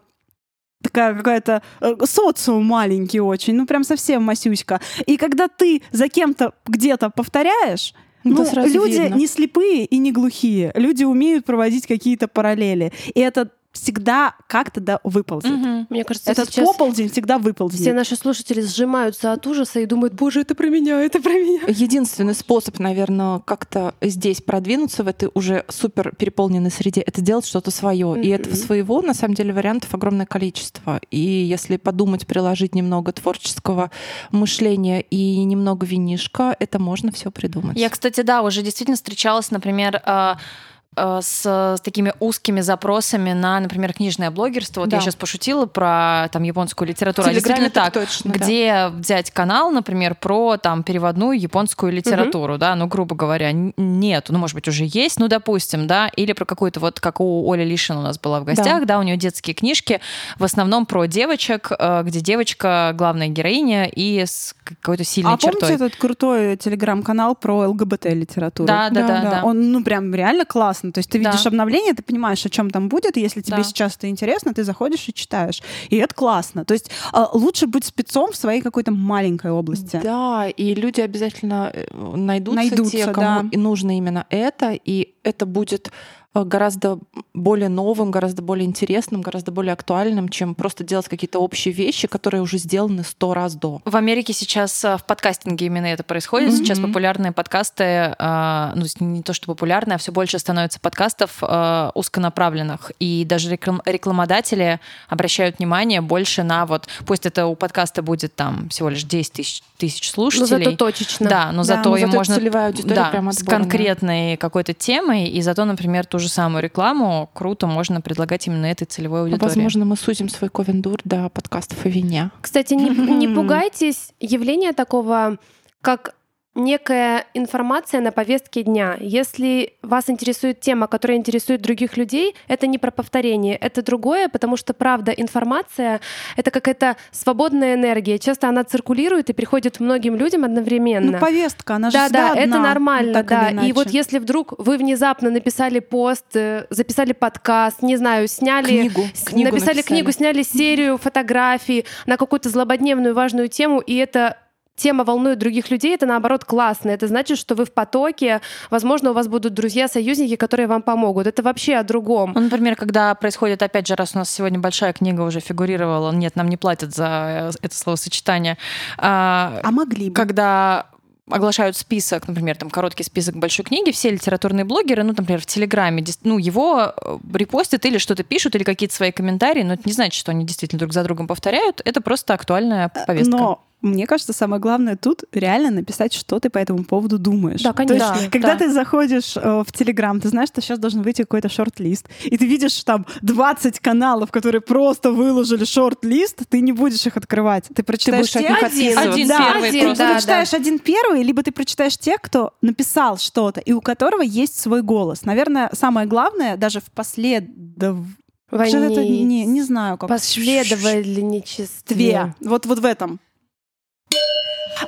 такая какая-то э, социум маленький очень, ну прям совсем масюська. И когда ты за кем-то где-то повторяешь, Ну, люди видно. не слепые и не глухие. Люди умеют проводить какие-то параллели. И это всегда как-то да, выползет. Мгм. Мне кажется, Этот сейчас поползень всегда все выползнет. наши слушатели сжимаются от ужаса и думают, боже, это про меня, это про меня. Единственный способ, наверное, как-то здесь продвинуться в этой уже супер переполненной среде, это делать что-то свое. И этого своего, на самом деле, вариантов огромное количество. И если подумать, приложить немного творческого мышления и немного винишка, это можно все придумать. Я, кстати, да, уже действительно встречалась, например, э, с, с такими узкими запросами на, например, книжное блогерство. Вот Да. я сейчас пошутила про там японскую литературу. А действительно так так. точно, да. где взять канал, например, про там переводную японскую литературу, да, ну, грубо говоря, нет, ну, может быть, уже есть, ну, допустим, да, или про какую-то вот, как у Оли Лишин у нас была в гостях, да, у нее детские книжки, в основном про девочек, э, где девочка главная героиня и с какой-то сильной А помните чертой. этот крутой телеграм-канал про ЛГБТ-литературу? Да, да, да, да. Он, ну, прям реально классно. То есть ты Да. видишь обновление, ты понимаешь, о чем там будет, и если тебе Да. сейчас это интересно, ты заходишь и читаешь. И это классно. То есть а, лучше быть спецом в своей какой-то маленькой области. Да, и люди обязательно э, найдутся, Найдутся, те, кому да. нужно именно это, и это будет гораздо более новым, гораздо более интересным, гораздо более актуальным, чем просто делать какие-то общие вещи, которые уже сделаны сто раз до. В Америке сейчас э, в подкастинге именно это происходит. Сейчас Мгм. популярные подкасты, э, ну, не то, что популярные, а все больше становится подкастов э, узконаправленных. И даже реклам- рекламодатели обращают внимание больше на вот, пусть это у подкаста будет там всего лишь 10 тысяч, тысяч слушателей. зато точечно. Да, но Да, зато но им зато можно целевая аудитория да, прям с конкретной какой-то темой, и зато, например, ту же самую рекламу круто можно предлагать именно этой целевой аудитории. Возможно, мы сузим свой ковендур до подкастов о вине. Кстати, не, не пугайтесь явления такого, как некая информация на повестке дня. Если вас интересует тема, которая интересует других людей, это не про повторение, это другое, потому что, правда, информация — это какая-то свободная энергия. Часто она циркулирует и приходит многим людям одновременно. Ну, повестка, она же Да, всегда да, это одна, нормально, да. И вот если вдруг вы внезапно написали пост, э, записали подкаст, не знаю, сняли, Книгу. с- Книгу написали написали. книгу, сняли серию фотографий на какую-то злободневную важную тему, и это тема волнует других людей, это наоборот классно. Это значит, что вы в потоке, возможно, у вас будут друзья, союзники, которые вам помогут. Это вообще о другом. Ну, например, когда происходит, опять же, раз у нас сегодня большая книга уже фигурировала, нет, нам не платят за э, это словосочетание, а, А могли бы. когда оглашают список, например, там короткий список большой книги, все литературные блогеры, ну, например, в Телеграме, ну, его э, репостят или что-то пишут, или какие-то свои комментарии, но это не значит, что они действительно друг за другом повторяют, это просто актуальная повестка. Но мне кажется, самое главное тут реально написать, что ты по этому поводу думаешь. Да, То конечно. есть, когда да. ты заходишь э, в Телеграм, ты знаешь, что сейчас должен выйти какой-то шорт-лист, и ты видишь там 20 каналов, которые просто выложили шорт-лист, ты не будешь их открывать. Ты прочитаешь будешь от те- них Один. Один Да, первый один, просто. ты да, прочитаешь один первый, либо ты прочитаешь тех, кто написал что-то, и у которого есть свой голос. Наверное, самое главное, даже в последов... Же это? Войне- Не, не знаю, как. Последовательничестве. Вот, вот в этом.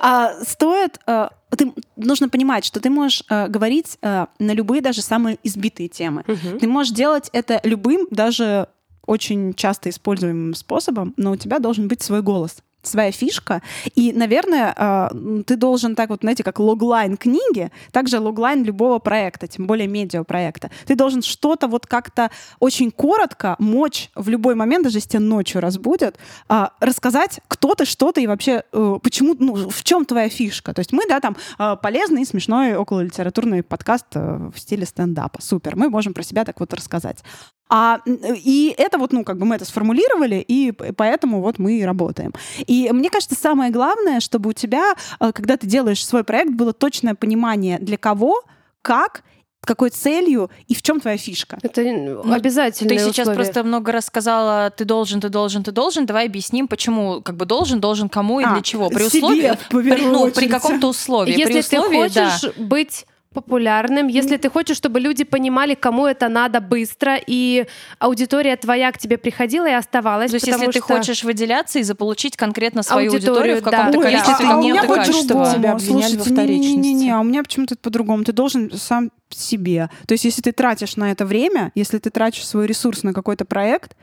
А, стоит... а, ты, нужно понимать, что ты можешь а, говорить а, на любые даже самые избитые темы. Мгм. Ты можешь делать это любым, даже очень часто используемым способом, но у тебя должен быть свой голос своя фишка. И, наверное, а, ты должен так вот, знаете, как логлайн книги, также логлайн любого проекта, тем более медиапроекта. Ты должен что-то вот как-то очень коротко мочь в любой момент, даже если тебя ночью разбудят, а, рассказать, кто ты, что ты и вообще э, почему, ну, в чем твоя фишка. То есть мы, да, там а, полезный и смешной окололитературный подкаст э, в стиле стендапа. Супер. Мы можем про себя так вот рассказать. А, и это вот, ну, как бы мы это сформулировали, и поэтому вот мы и работаем. И мне кажется, самое главное, чтобы у тебя, э, когда ты делаешь свой проект, было точное понимание, для кого, как, с какой целью и в чем твоя фишка. Это обязательно. Ты сейчас просто много раз сказала, ты должен, ты должен, ты должен. Давай объясним, почему как бы должен, должен кому и А, для чего. При условии, при, ну, при каком-то условии. при Если ты условии, да. хочешь быть популярным, если ты хочешь, чтобы люди понимали, кому это надо быстро, и аудитория твоя к тебе приходила и оставалась. То есть, если ты что- хочешь выделяться и заполучить конкретно свою Аудиторию, аудиторию в каком-то да. Ой, количестве, а- а у меня каком-то по-другому. качестве. Тебя обвиняли во Слушайте, не-не-не-не, вторичности. а у меня почему-то по-другому. Ты должен сам себе. То есть, если ты тратишь на это время, если ты тратишь свой ресурс на какой-то проект,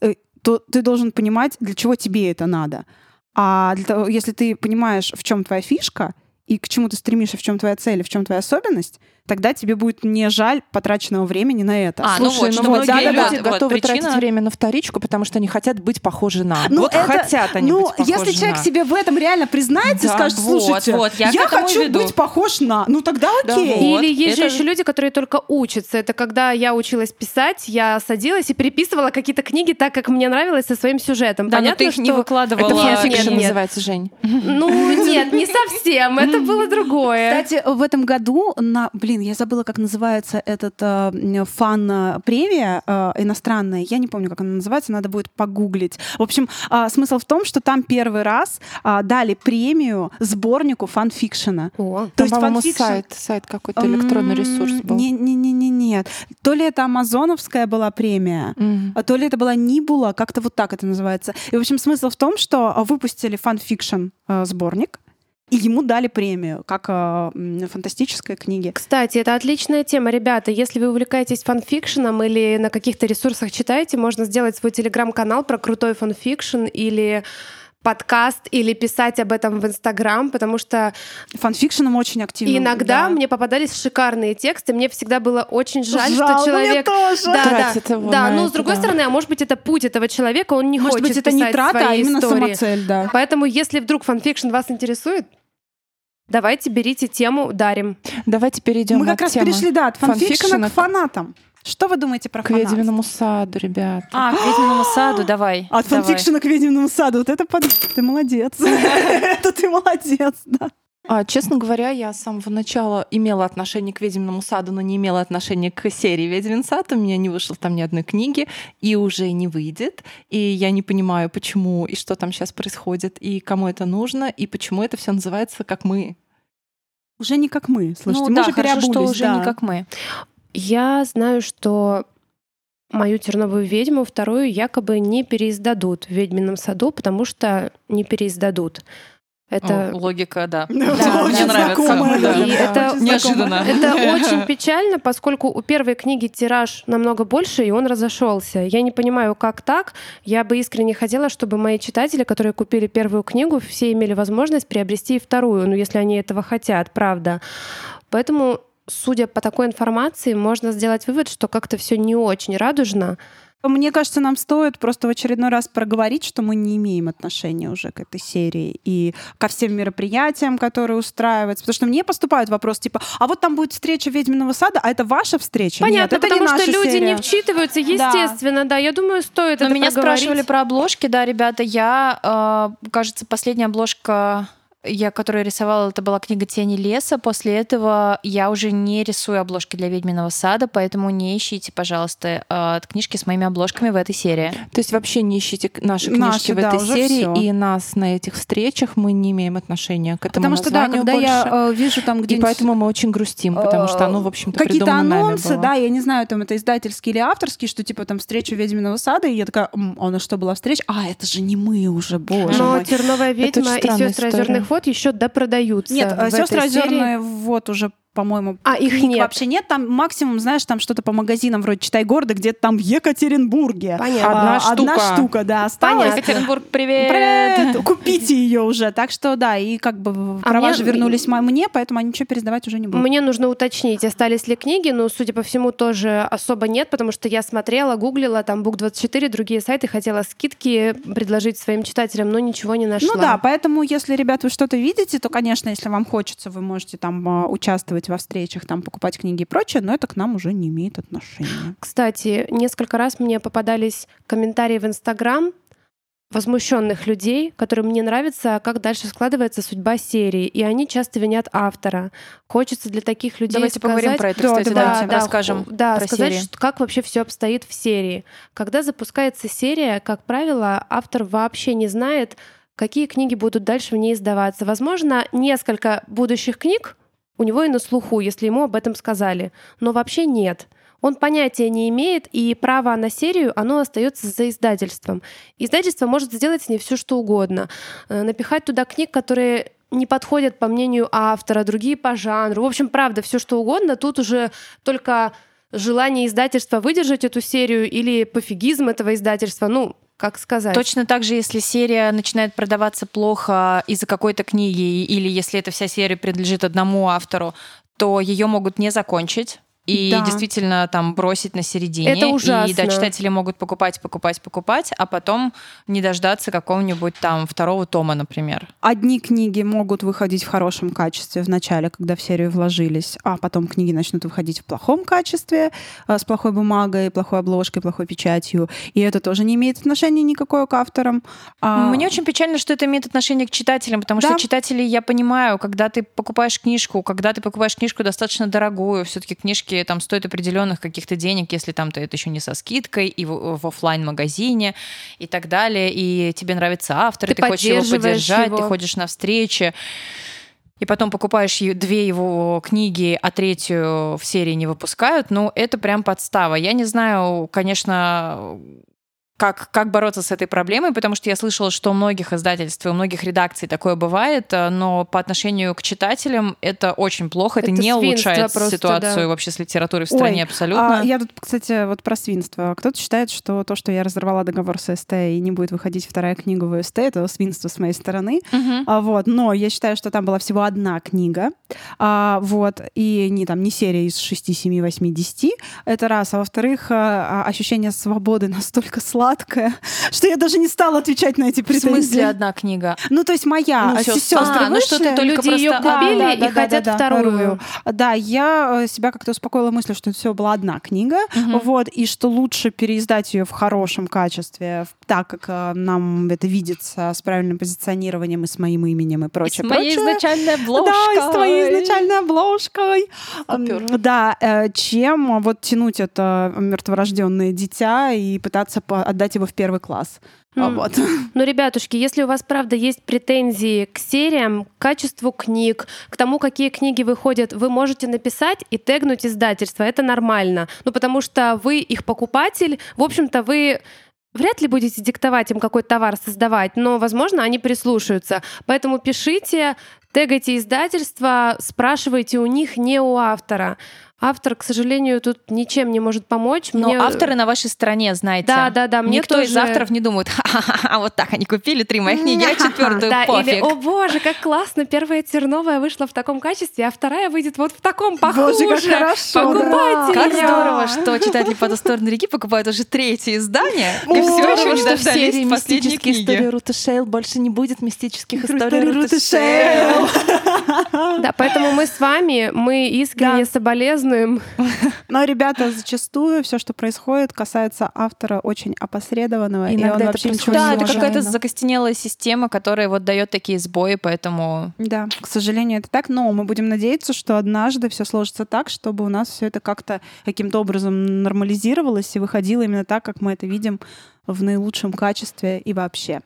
э, то ты должен понимать, для чего тебе это надо. А для того, если ты понимаешь, в чем твоя фишка, и к чему ты стремишься, в чем твоя цель, в чем твоя особенность, тогда тебе будет не жаль потраченного времени на это. А, ну Слушай, вот, ну многие да-да-да, люди вот готовы причина. тратить время на вторичку, потому что они хотят быть похожи на. Ну, вот это- хотят они ну, быть похожи если человек на. себе в этом реально признается и Да, скажет, вот, слушайте, вот, я я, этому хочу веду. быть похож на, ну тогда Да, окей. вот. Или есть же это- еще люди, которые только учатся. Это когда я училась писать, я садилась и переписывала какие-то книги так, как мне нравилось, со своим сюжетом. Да, но Понятно, ты их что... не выкладывала. Это фанфикшн называется, Жень. Ну, нет, не совсем. Это было другое. Кстати, в этом году на, блин, я забыла, как называется этот э, фан-премия э, иностранная. Я не помню, как она называется, надо будет погуглить. В общем, а, смысл в том, что там первый раз а, дали премию сборнику фан-фикшена. О, То Там, есть фанфикшн- сайт, сайт какой-то электронный ресурс был. Не-не-не, нет. То ли это Амазоновская была премия, Мгм. а то ли это была Небьюла, как-то вот так это называется. И, в общем, смысл в том, что выпустили фан-фикшн э, сборник, и ему дали премию, как э, фантастической книге. Кстати, это отличная тема, ребята. Если вы увлекаетесь фанфикшеном или на каких-то ресурсах читаете, можно сделать свой телеграм-канал про крутой фанфикшн или подкаст или писать об этом в Инстаграм, потому что Фанфикшеном очень активно. иногда да. мне попадались шикарные тексты, мне всегда было очень жаль, Жалко, что человек... тоже. Да, Тратит да, его да, но это, с другой да. стороны, а может быть, это путь этого человека, он не Может хочет быть, это не трата, а именно истории. самоцель, да. Поэтому, если вдруг фанфикшн вас интересует, давайте берите тему, дарим. Давайте перейдем Мы как от раз темы перешли, да, от фанфикшена фанфикшена к фанатам. Что вы думаете про к фанатов? ведьминому саду, ребят. А, к ведьминому саду, давай. От давай. фанфикшена к ведьминому саду. Вот это под... ты молодец. Это ты молодец, да. А, честно говоря, я с самого начала имела отношение к ведьминому саду, но не имела отношения к серии «Ведьмин сад». У меня не вышло там ни одной книги, и уже не выйдет. И я не понимаю, почему и что там сейчас происходит, и кому это нужно, и почему это все называется как мы. Уже не как мы, слушайте, ну мы да, уже хорошо, что уже да. не как мы. Я знаю, что мою терновую ведьму вторую якобы не переиздадут в ведьмином саду, потому что не переиздадут. Это О, логика, да. Да, Да, очень мне нравится. знакомая, Да. да. И это Очень Неожиданно. Это очень печально, поскольку у первой книги тираж намного больше, и он разошелся. Я не понимаю, как так. Я бы искренне хотела, чтобы мои читатели, которые купили первую книгу, все имели возможность приобрести и вторую, ну, если они этого хотят, правда. Поэтому, судя по такой информации, можно сделать вывод, что как-то все не очень радужно. Мне кажется, нам стоит просто в очередной раз проговорить, что мы не имеем отношения уже к этой серии и ко всем мероприятиям, которые устраиваются. Потому что мне поступают вопросы типа, а вот там будет встреча ведьминого сада, а это ваша встреча? Понятно, Нет, это не потому что наша люди серия. не вчитываются, естественно, да. Я думаю, стоит Но это меня проговорить. спрашивали про обложки, да, ребята. Я, э, кажется, последняя обложка, я, которую рисовала, это была книга «Тени леса». После этого я уже не рисую обложки для «Ведьминого сада», поэтому не ищите, пожалуйста, э, книжки с моими обложками в этой серии. То есть вообще не ищите наши книжки Наши, в да, этой серии, всё. и нас на этих встречах мы не имеем отношения к этому Потому что, да, когда больше. я э, вижу там И где-нибудь поэтому мы очень грустим, потому что оно, в общем-то, какие-то анонсы, да, я не знаю, там это издательские или авторские, что типа там встреча ведьминого сада, и я такая, «М, а что была встреча? А, это же не мы уже, боже Но мой. терновая ведьма и сестры озерных вот еще допродаются. Нет, сестры озерные вот уже по-моему, А, их нет. вообще нет. Там максимум, знаешь, там что-то по магазинам вроде «Читай города», где-то там в Екатеринбурге. Понятно. А, Одна Одна штука. штука, да, осталась. Понятно. Екатеринбург, привет! Привет! Купите ее уже. Так что да, и как бы А права мне- же вернулись мне, поэтому они ничего пересдавать уже не будут. Мне нужно уточнить, остались ли книги, но, судя по всему, тоже особо нет, потому что я смотрела, гуглила, там Бук24, другие сайты, хотела скидки предложить своим читателям, но ничего не нашла. Ну да, поэтому если, ребят, вы что-то видите, то, конечно, если вам хочется, вы можете там а, участвовать во встречах, там покупать книги и прочее, но это к нам уже не имеет отношения. Кстати, несколько раз мне попадались комментарии в Инстаграм возмущенных людей, которым не нравится, как дальше складывается судьба серии, и они часто винят автора. Хочется для таких людей Давайте сказать, поговорим про это, Да, кстати, давайте. давайте расскажем ху- да, про сказать, серии. что- как вообще все обстоит в серии. Когда запускается серия, как правило, автор вообще не знает, какие книги будут дальше в ней издаваться. Возможно, несколько будущих книг у него и на слуху, если ему об этом сказали, но вообще нет. Он понятия не имеет, и право на серию, оно остается за издательством. Издательство может сделать с ней все, что угодно. Э, Напихать туда книг, которые не подходят по мнению автора, другие по жанру. В общем, правда, все что угодно. Тут уже только желание издательства выдержать эту серию или пофигизм этого издательства. Ну, как сказать. Точно так же, если серия начинает продаваться плохо из-за какой-то книги, или если эта вся серия принадлежит одному автору, то ее могут не закончить. И Да. действительно там бросить на середине. Это ужасно. И да, читатели могут покупать, покупать, покупать, а потом не дождаться какого-нибудь там второго тома, например. Одни книги могут выходить в хорошем качестве в начале, когда в серию вложились, а потом книги начнут выходить в плохом качестве, а, с плохой бумагой, плохой обложкой, плохой печатью. И это тоже не имеет отношения никакого к авторам. А, Мне очень печально, что это имеет отношение к читателям, потому Да. что читатели, я понимаю, когда ты покупаешь книжку, когда ты покупаешь книжку достаточно дорогую, все-таки книжки там стоят определенных каких-то денег, если там ты это еще не со скидкой, и в, в офлайн магазине и так далее, и тебе нравится автор, Ты ты хочешь его поддержать, его. ты ходишь на встречи. И потом покупаешь две его книги, а третью в серии не выпускают, ну, это прям подстава. Я не знаю, конечно, как, как бороться с этой проблемой, потому что я слышала, что у многих издательств и у многих редакций такое бывает, э, но по отношению к читателям это очень плохо, это, Это не улучшает просто, ситуацию да. вообще с литературой в стране Ой, абсолютно. А, я тут, кстати, вот про свинство. Кто-то считает, что то, что я разорвала договор с СТ и не будет выходить вторая книга в СТ, это свинство с моей стороны. Мгм. А, вот, но я считаю, что там была всего одна книга, а, вот, и не там не серия из 6, 7, 8, 10. Это раз. А во-вторых, а, а, ощущение свободы настолько сладкое, что я даже не стала отвечать на эти В претензии. смысле одна книга? Ну, то есть моя, Ну, а сестры а, ну, что ты вышли. только Люди ее купили да, и да, да, хотят да, да, вторую. Да, я э, себя как-то успокоила мыслью, что это все была одна книга, Мгм. вот, и что лучше переиздать ее в хорошем качестве, в- так как э, нам это видится с правильным позиционированием и с моим именем и прочее. С моей прочее. изначальной обложкой. Да, и с твоей изначальной обложкой. Супер. М, Да, э, чем вот тянуть это мертворожденное дитя и пытаться отдать его в первый класс. А. Вот. Ну, ребятушки, если у вас, правда, есть претензии к сериям, к качеству книг, к тому, какие книги выходят, вы можете написать и тегнуть издательство. Это нормально. Ну, потому что вы их покупатель, в общем-то, вы вряд ли будете диктовать им какой товар создавать, но, возможно, они прислушаются. Поэтому пишите, тегайте издательство, спрашивайте у них, не у автора. Автор, к сожалению, тут ничем не может помочь. Но Мне- авторы на вашей стороне, знаете. Да, да, да. Мне Никто из тоже- авторов не думает, ха-ха-ха, вот так они купили три моих книги, а четвертую Да, или, пофиг. о боже, как классно, первая терновая вышла в таком качестве, а вторая выйдет вот в таком похуже. Боже, как хорошо. Покупайте Как её. здорово, что читатели по ту сторону реки покупают уже третье издание, и все еще не дождались последней «Мистические истории книги. Руты Шейл» больше не будет мистических историй Руты Шейл. Да, поэтому мы с вами, мы искренне соболезнуем. Но, ребята, зачастую все, что происходит, касается автора очень опосредованного, и Иногда он это вообще ничего происходит Да, не это какая-то закостенелая система, которая вот дает такие сбои, поэтому Да, к сожалению, это так, но мы будем надеяться, что однажды все сложится так, чтобы у нас все это как-то каким-то образом нормализировалось и выходило именно так, как мы это видим в наилучшем качестве и вообще.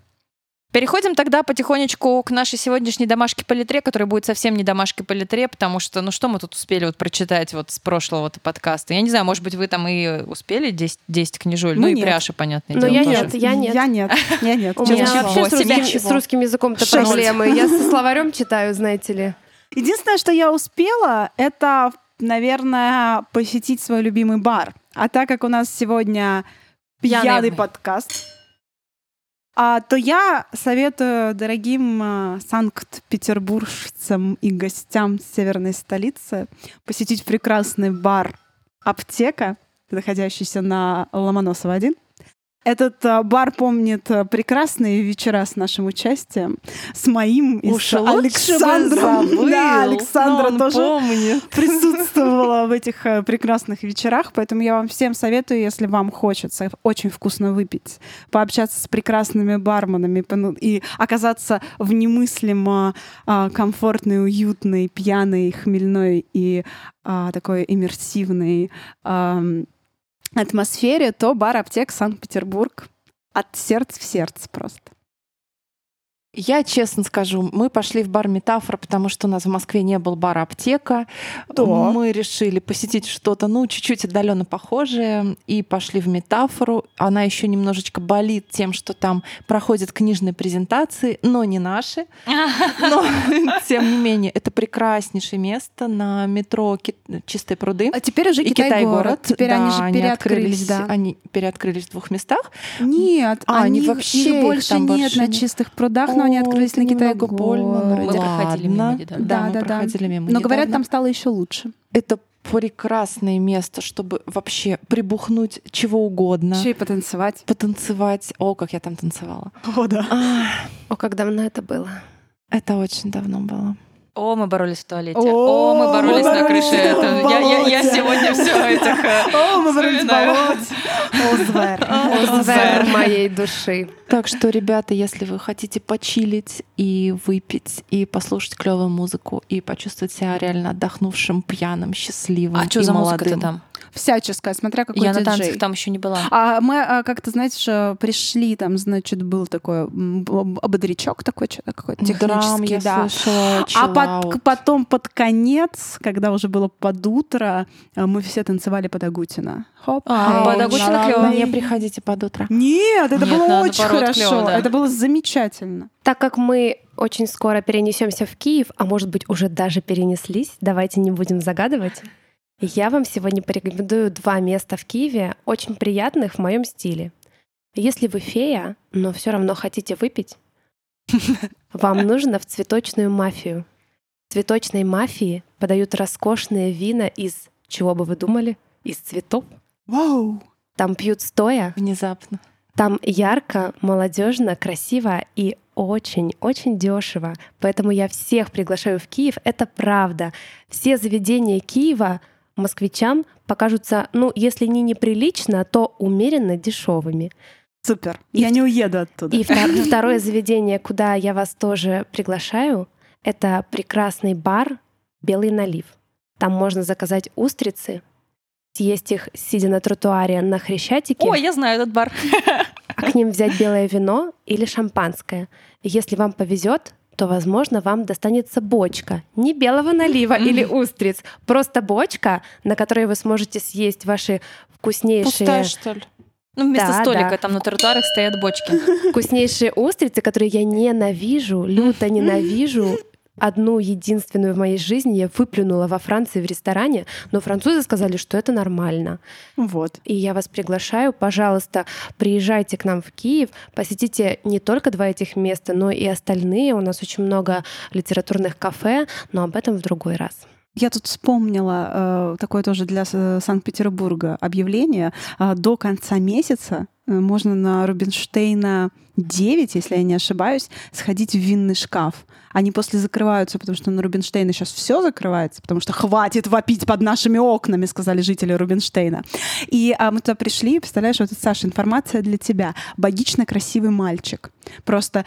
Переходим тогда потихонечку к нашей сегодняшней домашке по литре, которая будет совсем не домашкой по литре, потому что, ну что мы тут успели вот прочитать вот с прошлого -то подкаста? Я не знаю, может быть, вы там и успели 10, 10 книжуль, ну Мы и нет. пряша, понятное Но дело, я тоже. нет, я нет. Я нет. Я нет. У меня вообще с русским, с русским языком-то Шесть. проблемы. Я со словарем читаю, знаете ли. Единственное, что я успела, это, наверное, посетить свой любимый бар. А так как у нас сегодня Пьяный пьяный подкаст, а, то я советую дорогим а, санкт-петербуржцам и гостям северной столицы посетить прекрасный бар «Аптека», находящийся на Ломоносова 1. Этот а, бар помнит а, прекрасные вечера с нашим участием, с моим и Уж с Александром. забыл, Да, Александра тоже помнит. присутствовала в этих э, прекрасных вечерах, поэтому я вам всем советую, если вам хочется очень вкусно выпить, пообщаться с прекрасными барменами и оказаться в немыслимо а, комфортной, уютной, пьяной, хмельной и а, такой иммерсивной атмосфере, то бар «Аптек» Санкт-Петербург от сердца в сердце просто. Я честно скажу, мы пошли в бар Метафора, потому что у нас в Москве не был бар Аптека. Да. Мы решили посетить что-то, ну, чуть-чуть отдаленно похожее, и пошли в Метафору. Она еще немножечко болит тем, что там проходят книжные презентации, но не наши. Но, тем не менее, это прекраснейшее место на метро Ки- Чистые пруды. А теперь уже Китай-город. Теперь да, они же переоткрылись, открылись, да. Они переоткрылись в двух местах. Нет, А, они они вообще их их больше там нет больше на чистых прудах, но они О, открылись на Китай больно. Мы проходили мимо. Да, Да, мы да, да. проходили мимо Но говорят, там стало еще лучше. Это прекрасное место, чтобы вообще прибухнуть чего угодно. Еще и потанцевать. Потанцевать. О, как я там танцевала. О, да. А, О, как давно это было. это очень давно было. О, мы боролись в туалете. О, О, мы боролись мы на крыше. Я, я- я болоте. сегодня все этих... э, О, мы боролись в болоте. О, звер. О, Звер звер. моей души. Так что, ребята, если вы хотите почилить и выпить, и послушать клевую музыку, и почувствовать себя реально отдохнувшим, пьяным, счастливым А что за музыка-то там? Всяческая, смотря какой Я на диджей. танцах там еще не была. А мы а, как-то, знаете, же, пришли, там, значит, был такой ободрячок такой, что-то какой-то Драм технический, я да. слышала, А под- потом под конец, когда уже было под утро, э, мы все танцевали под Агутина. Хоп. А, под Агутина клёво. Не приходите под утро. Нет, это Нет, было очень хорошо. клёво, да. Это было замечательно. Так как мы очень скоро перенесемся в Киев, а может быть уже даже перенеслись, давайте не будем загадывать. Я вам сегодня порекомендую два места в Киеве, очень приятных в моем стиле. Если вы фея, но все равно хотите выпить, вам нужно в цветочную мафию. Цветочной мафии подают роскошные вина из, чего бы вы думали, из цветов. Вау. Там пьют стоя, Внезапно. там ярко, молодежно, красиво и очень-очень дешево. Поэтому я всех приглашаю в Киев. Это правда. Все заведения Киева москвичам покажутся, ну, если не неприлично, то умеренно дешевыми. Супер. И Я в- не уеду оттуда. И втор- второе заведение, куда я вас тоже приглашаю, это прекрасный бар «Белый налив». Там можно заказать устрицы, съесть их, сидя на тротуаре на Хрещатике. О, я знаю этот бар. а к ним взять белое вино или шампанское. Если вам повезет, то, возможно, вам достанется бочка. Не белого налива или устриц, просто бочка, на которой вы сможете съесть ваши вкуснейшие, Пустая, что ли? Ну, вместо Да, столика да. там на тротуарах стоят бочки. вкуснейшие устрицы, которые я ненавижу, люто ненавижу. Одну единственную в моей жизни я выплюнула во Франции в ресторане, но французы сказали, что это нормально. Вот. И я вас приглашаю, пожалуйста, приезжайте к нам в Киев, посетите не только два этих места, но и остальные. У нас очень много литературных кафе, но об этом в другой раз. Я тут вспомнила э, такое тоже для С- Санкт-Петербурга объявление. Э, до конца месяца э, можно на Рубинштейна 9, если я не ошибаюсь, сходить в винный шкаф. Они после закрываются, потому что на Рубинштейна сейчас все закрывается, потому что хватит вопить под нашими окнами, сказали жители Рубинштейна. И а, мы туда пришли, представляешь, вот, Саша, информация для тебя. Богично красивый мальчик. Просто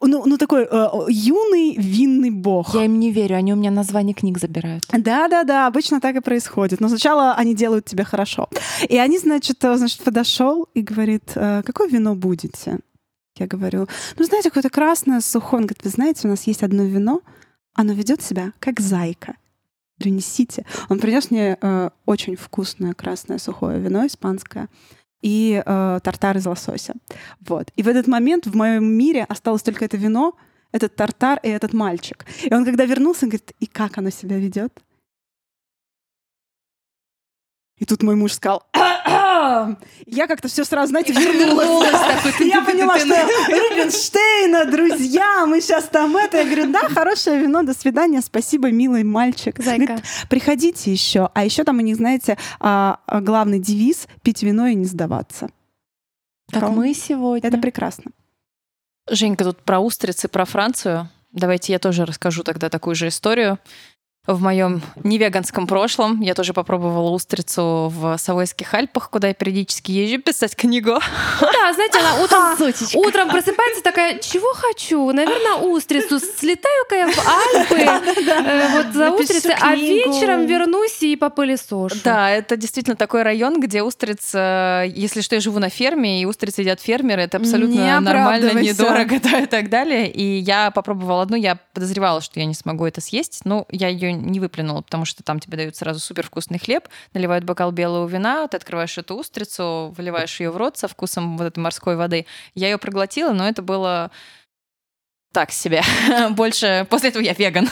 ну, ну такой э, юный винный бог. Я им не верю, они у меня название книг забирают. Да-да-да, обычно так и происходит. Но сначала они делают тебе хорошо. И они, значит, э, значит, подошел и говорит, «Э, какое вино будете? Я говорю, ну, знаете, какое-то красное, сухое. Он говорит, вы знаете, у нас есть одно вино, оно ведет себя как зайка. Говорю, несите. Он принес мне э, очень вкусное красное сухое вино испанское и э, тартар из лосося. Вот. И в этот момент в моем мире осталось только это вино, этот тартар и этот мальчик. И он, когда вернулся, он говорит, и как оно себя ведет? И тут мой муж сказал, я как-то все сразу, знаете, вернулась. Я поняла, что Рубинштейна, друзья, мы сейчас там это. Я говорю, да, хорошее вино, до свидания, спасибо, милый мальчик. Зайка. Приходите еще. А еще там у них, знаете, а, а, главный девиз — пить вино и не сдаваться. Как мы сегодня. Это прекрасно. Женька, тут про устрицы, про Францию. Давайте я тоже расскажу тогда такую же историю. В моем невеганском прошлом я тоже попробовала устрицу в Савойских Альпах, куда я периодически езжу писать книгу. Да, знаете, она утром, утром просыпается такая, чего хочу? Наверное, устрицу. Слетаю-ка я в Альпы, э, вот за устрицей, а вечером вернусь и попылесошу. Да, это действительно такой район, где устрица, если что, я живу на ферме, и устрицы едят фермеры, это абсолютно нормально, недорого, да, и так далее. И я попробовала одну, я подозревала, что я не смогу это съесть, но я ее не выплюнула, потому что там тебе дают сразу супер вкусный хлеб, наливают бокал белого вина, ты открываешь эту устрицу, выливаешь ее в рот со вкусом вот этой морской воды. Я ее проглотила, но это было так себе. Больше после этого я веган.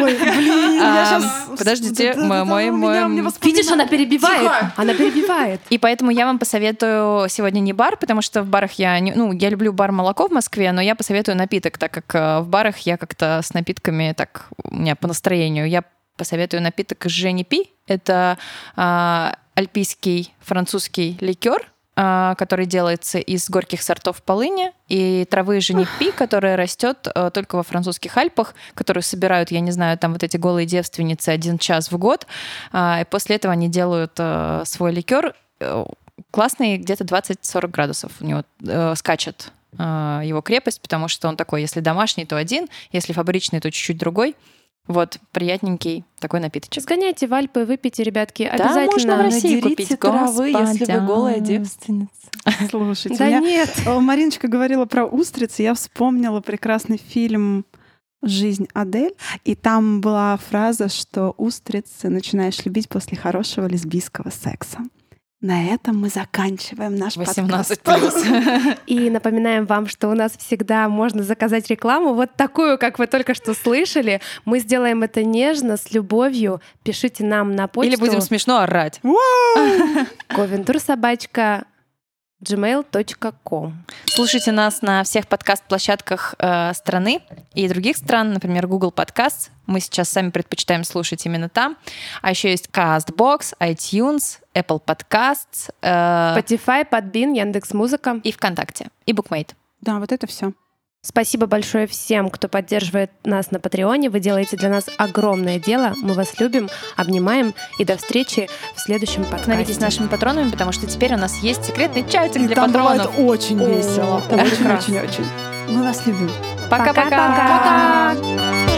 Ой, блин, сейчас... подождите, мой- мой- Видишь, она перебивает. Она перебивает. И поэтому я вам посоветую сегодня не бар, потому что в барах я, ну, я люблю бар молоко в Москве, но я посоветую напиток, так как э, в барах я как-то с напитками так у меня по настроению. Я посоветую напиток Жени Пи. Это а, альпийский французский ликер, который делается из горьких сортов полыни и травы женипи, которая растет э, только во французских Альпах, которую собирают, я не знаю, там вот эти голые девственницы один час в год. А, И после этого они делают э, свой ликер. Э, Классный, где-то 20-40 градусов у него скачет его крепость, потому что он такой, если домашний, то один, если фабричный, то чуть-чуть другой. Вот, приятненький такой напиточек. Сгоняйте в Альпы, выпейте, ребятки, Да, можно в обязательно. России купить, травы, если вы голая девственница. Слушайте, Да меня нет. Мариночка говорила про устрицы, я вспомнила прекрасный фильм «Жизнь Адель», и там была фраза, что устрицы начинаешь любить после хорошего лесбийского секса. На этом мы заканчиваем наш 18 подкаст. плюс. И напоминаем вам, что у нас всегда можно заказать рекламу, вот такую, как вы только что слышали. Мы сделаем это нежно, с любовью. Пишите нам на почту. Или будем смешно орать. Ковентур собачка gmail.com. Слушайте нас на всех подкаст-площадках э, страны и других стран, например, Google Podcast. Мы сейчас сами предпочитаем слушать именно там. А еще есть CastBox, iTunes, Apple Podcasts э, Spotify, Подбин, Яндекс Музыка. и ВКонтакте, и Bookmate. Да, вот это все. Спасибо большое всем, кто поддерживает нас на Патреоне. Вы делаете для нас огромное дело. Мы вас любим, обнимаем. И до встречи в следующем подкасте. Становитесь нашими патронами, потому что теперь у нас есть секретный чатик для Там патронов. бывает очень весело. Очень-очень-очень. Мы вас любим. Пока-пока. Пока-пока.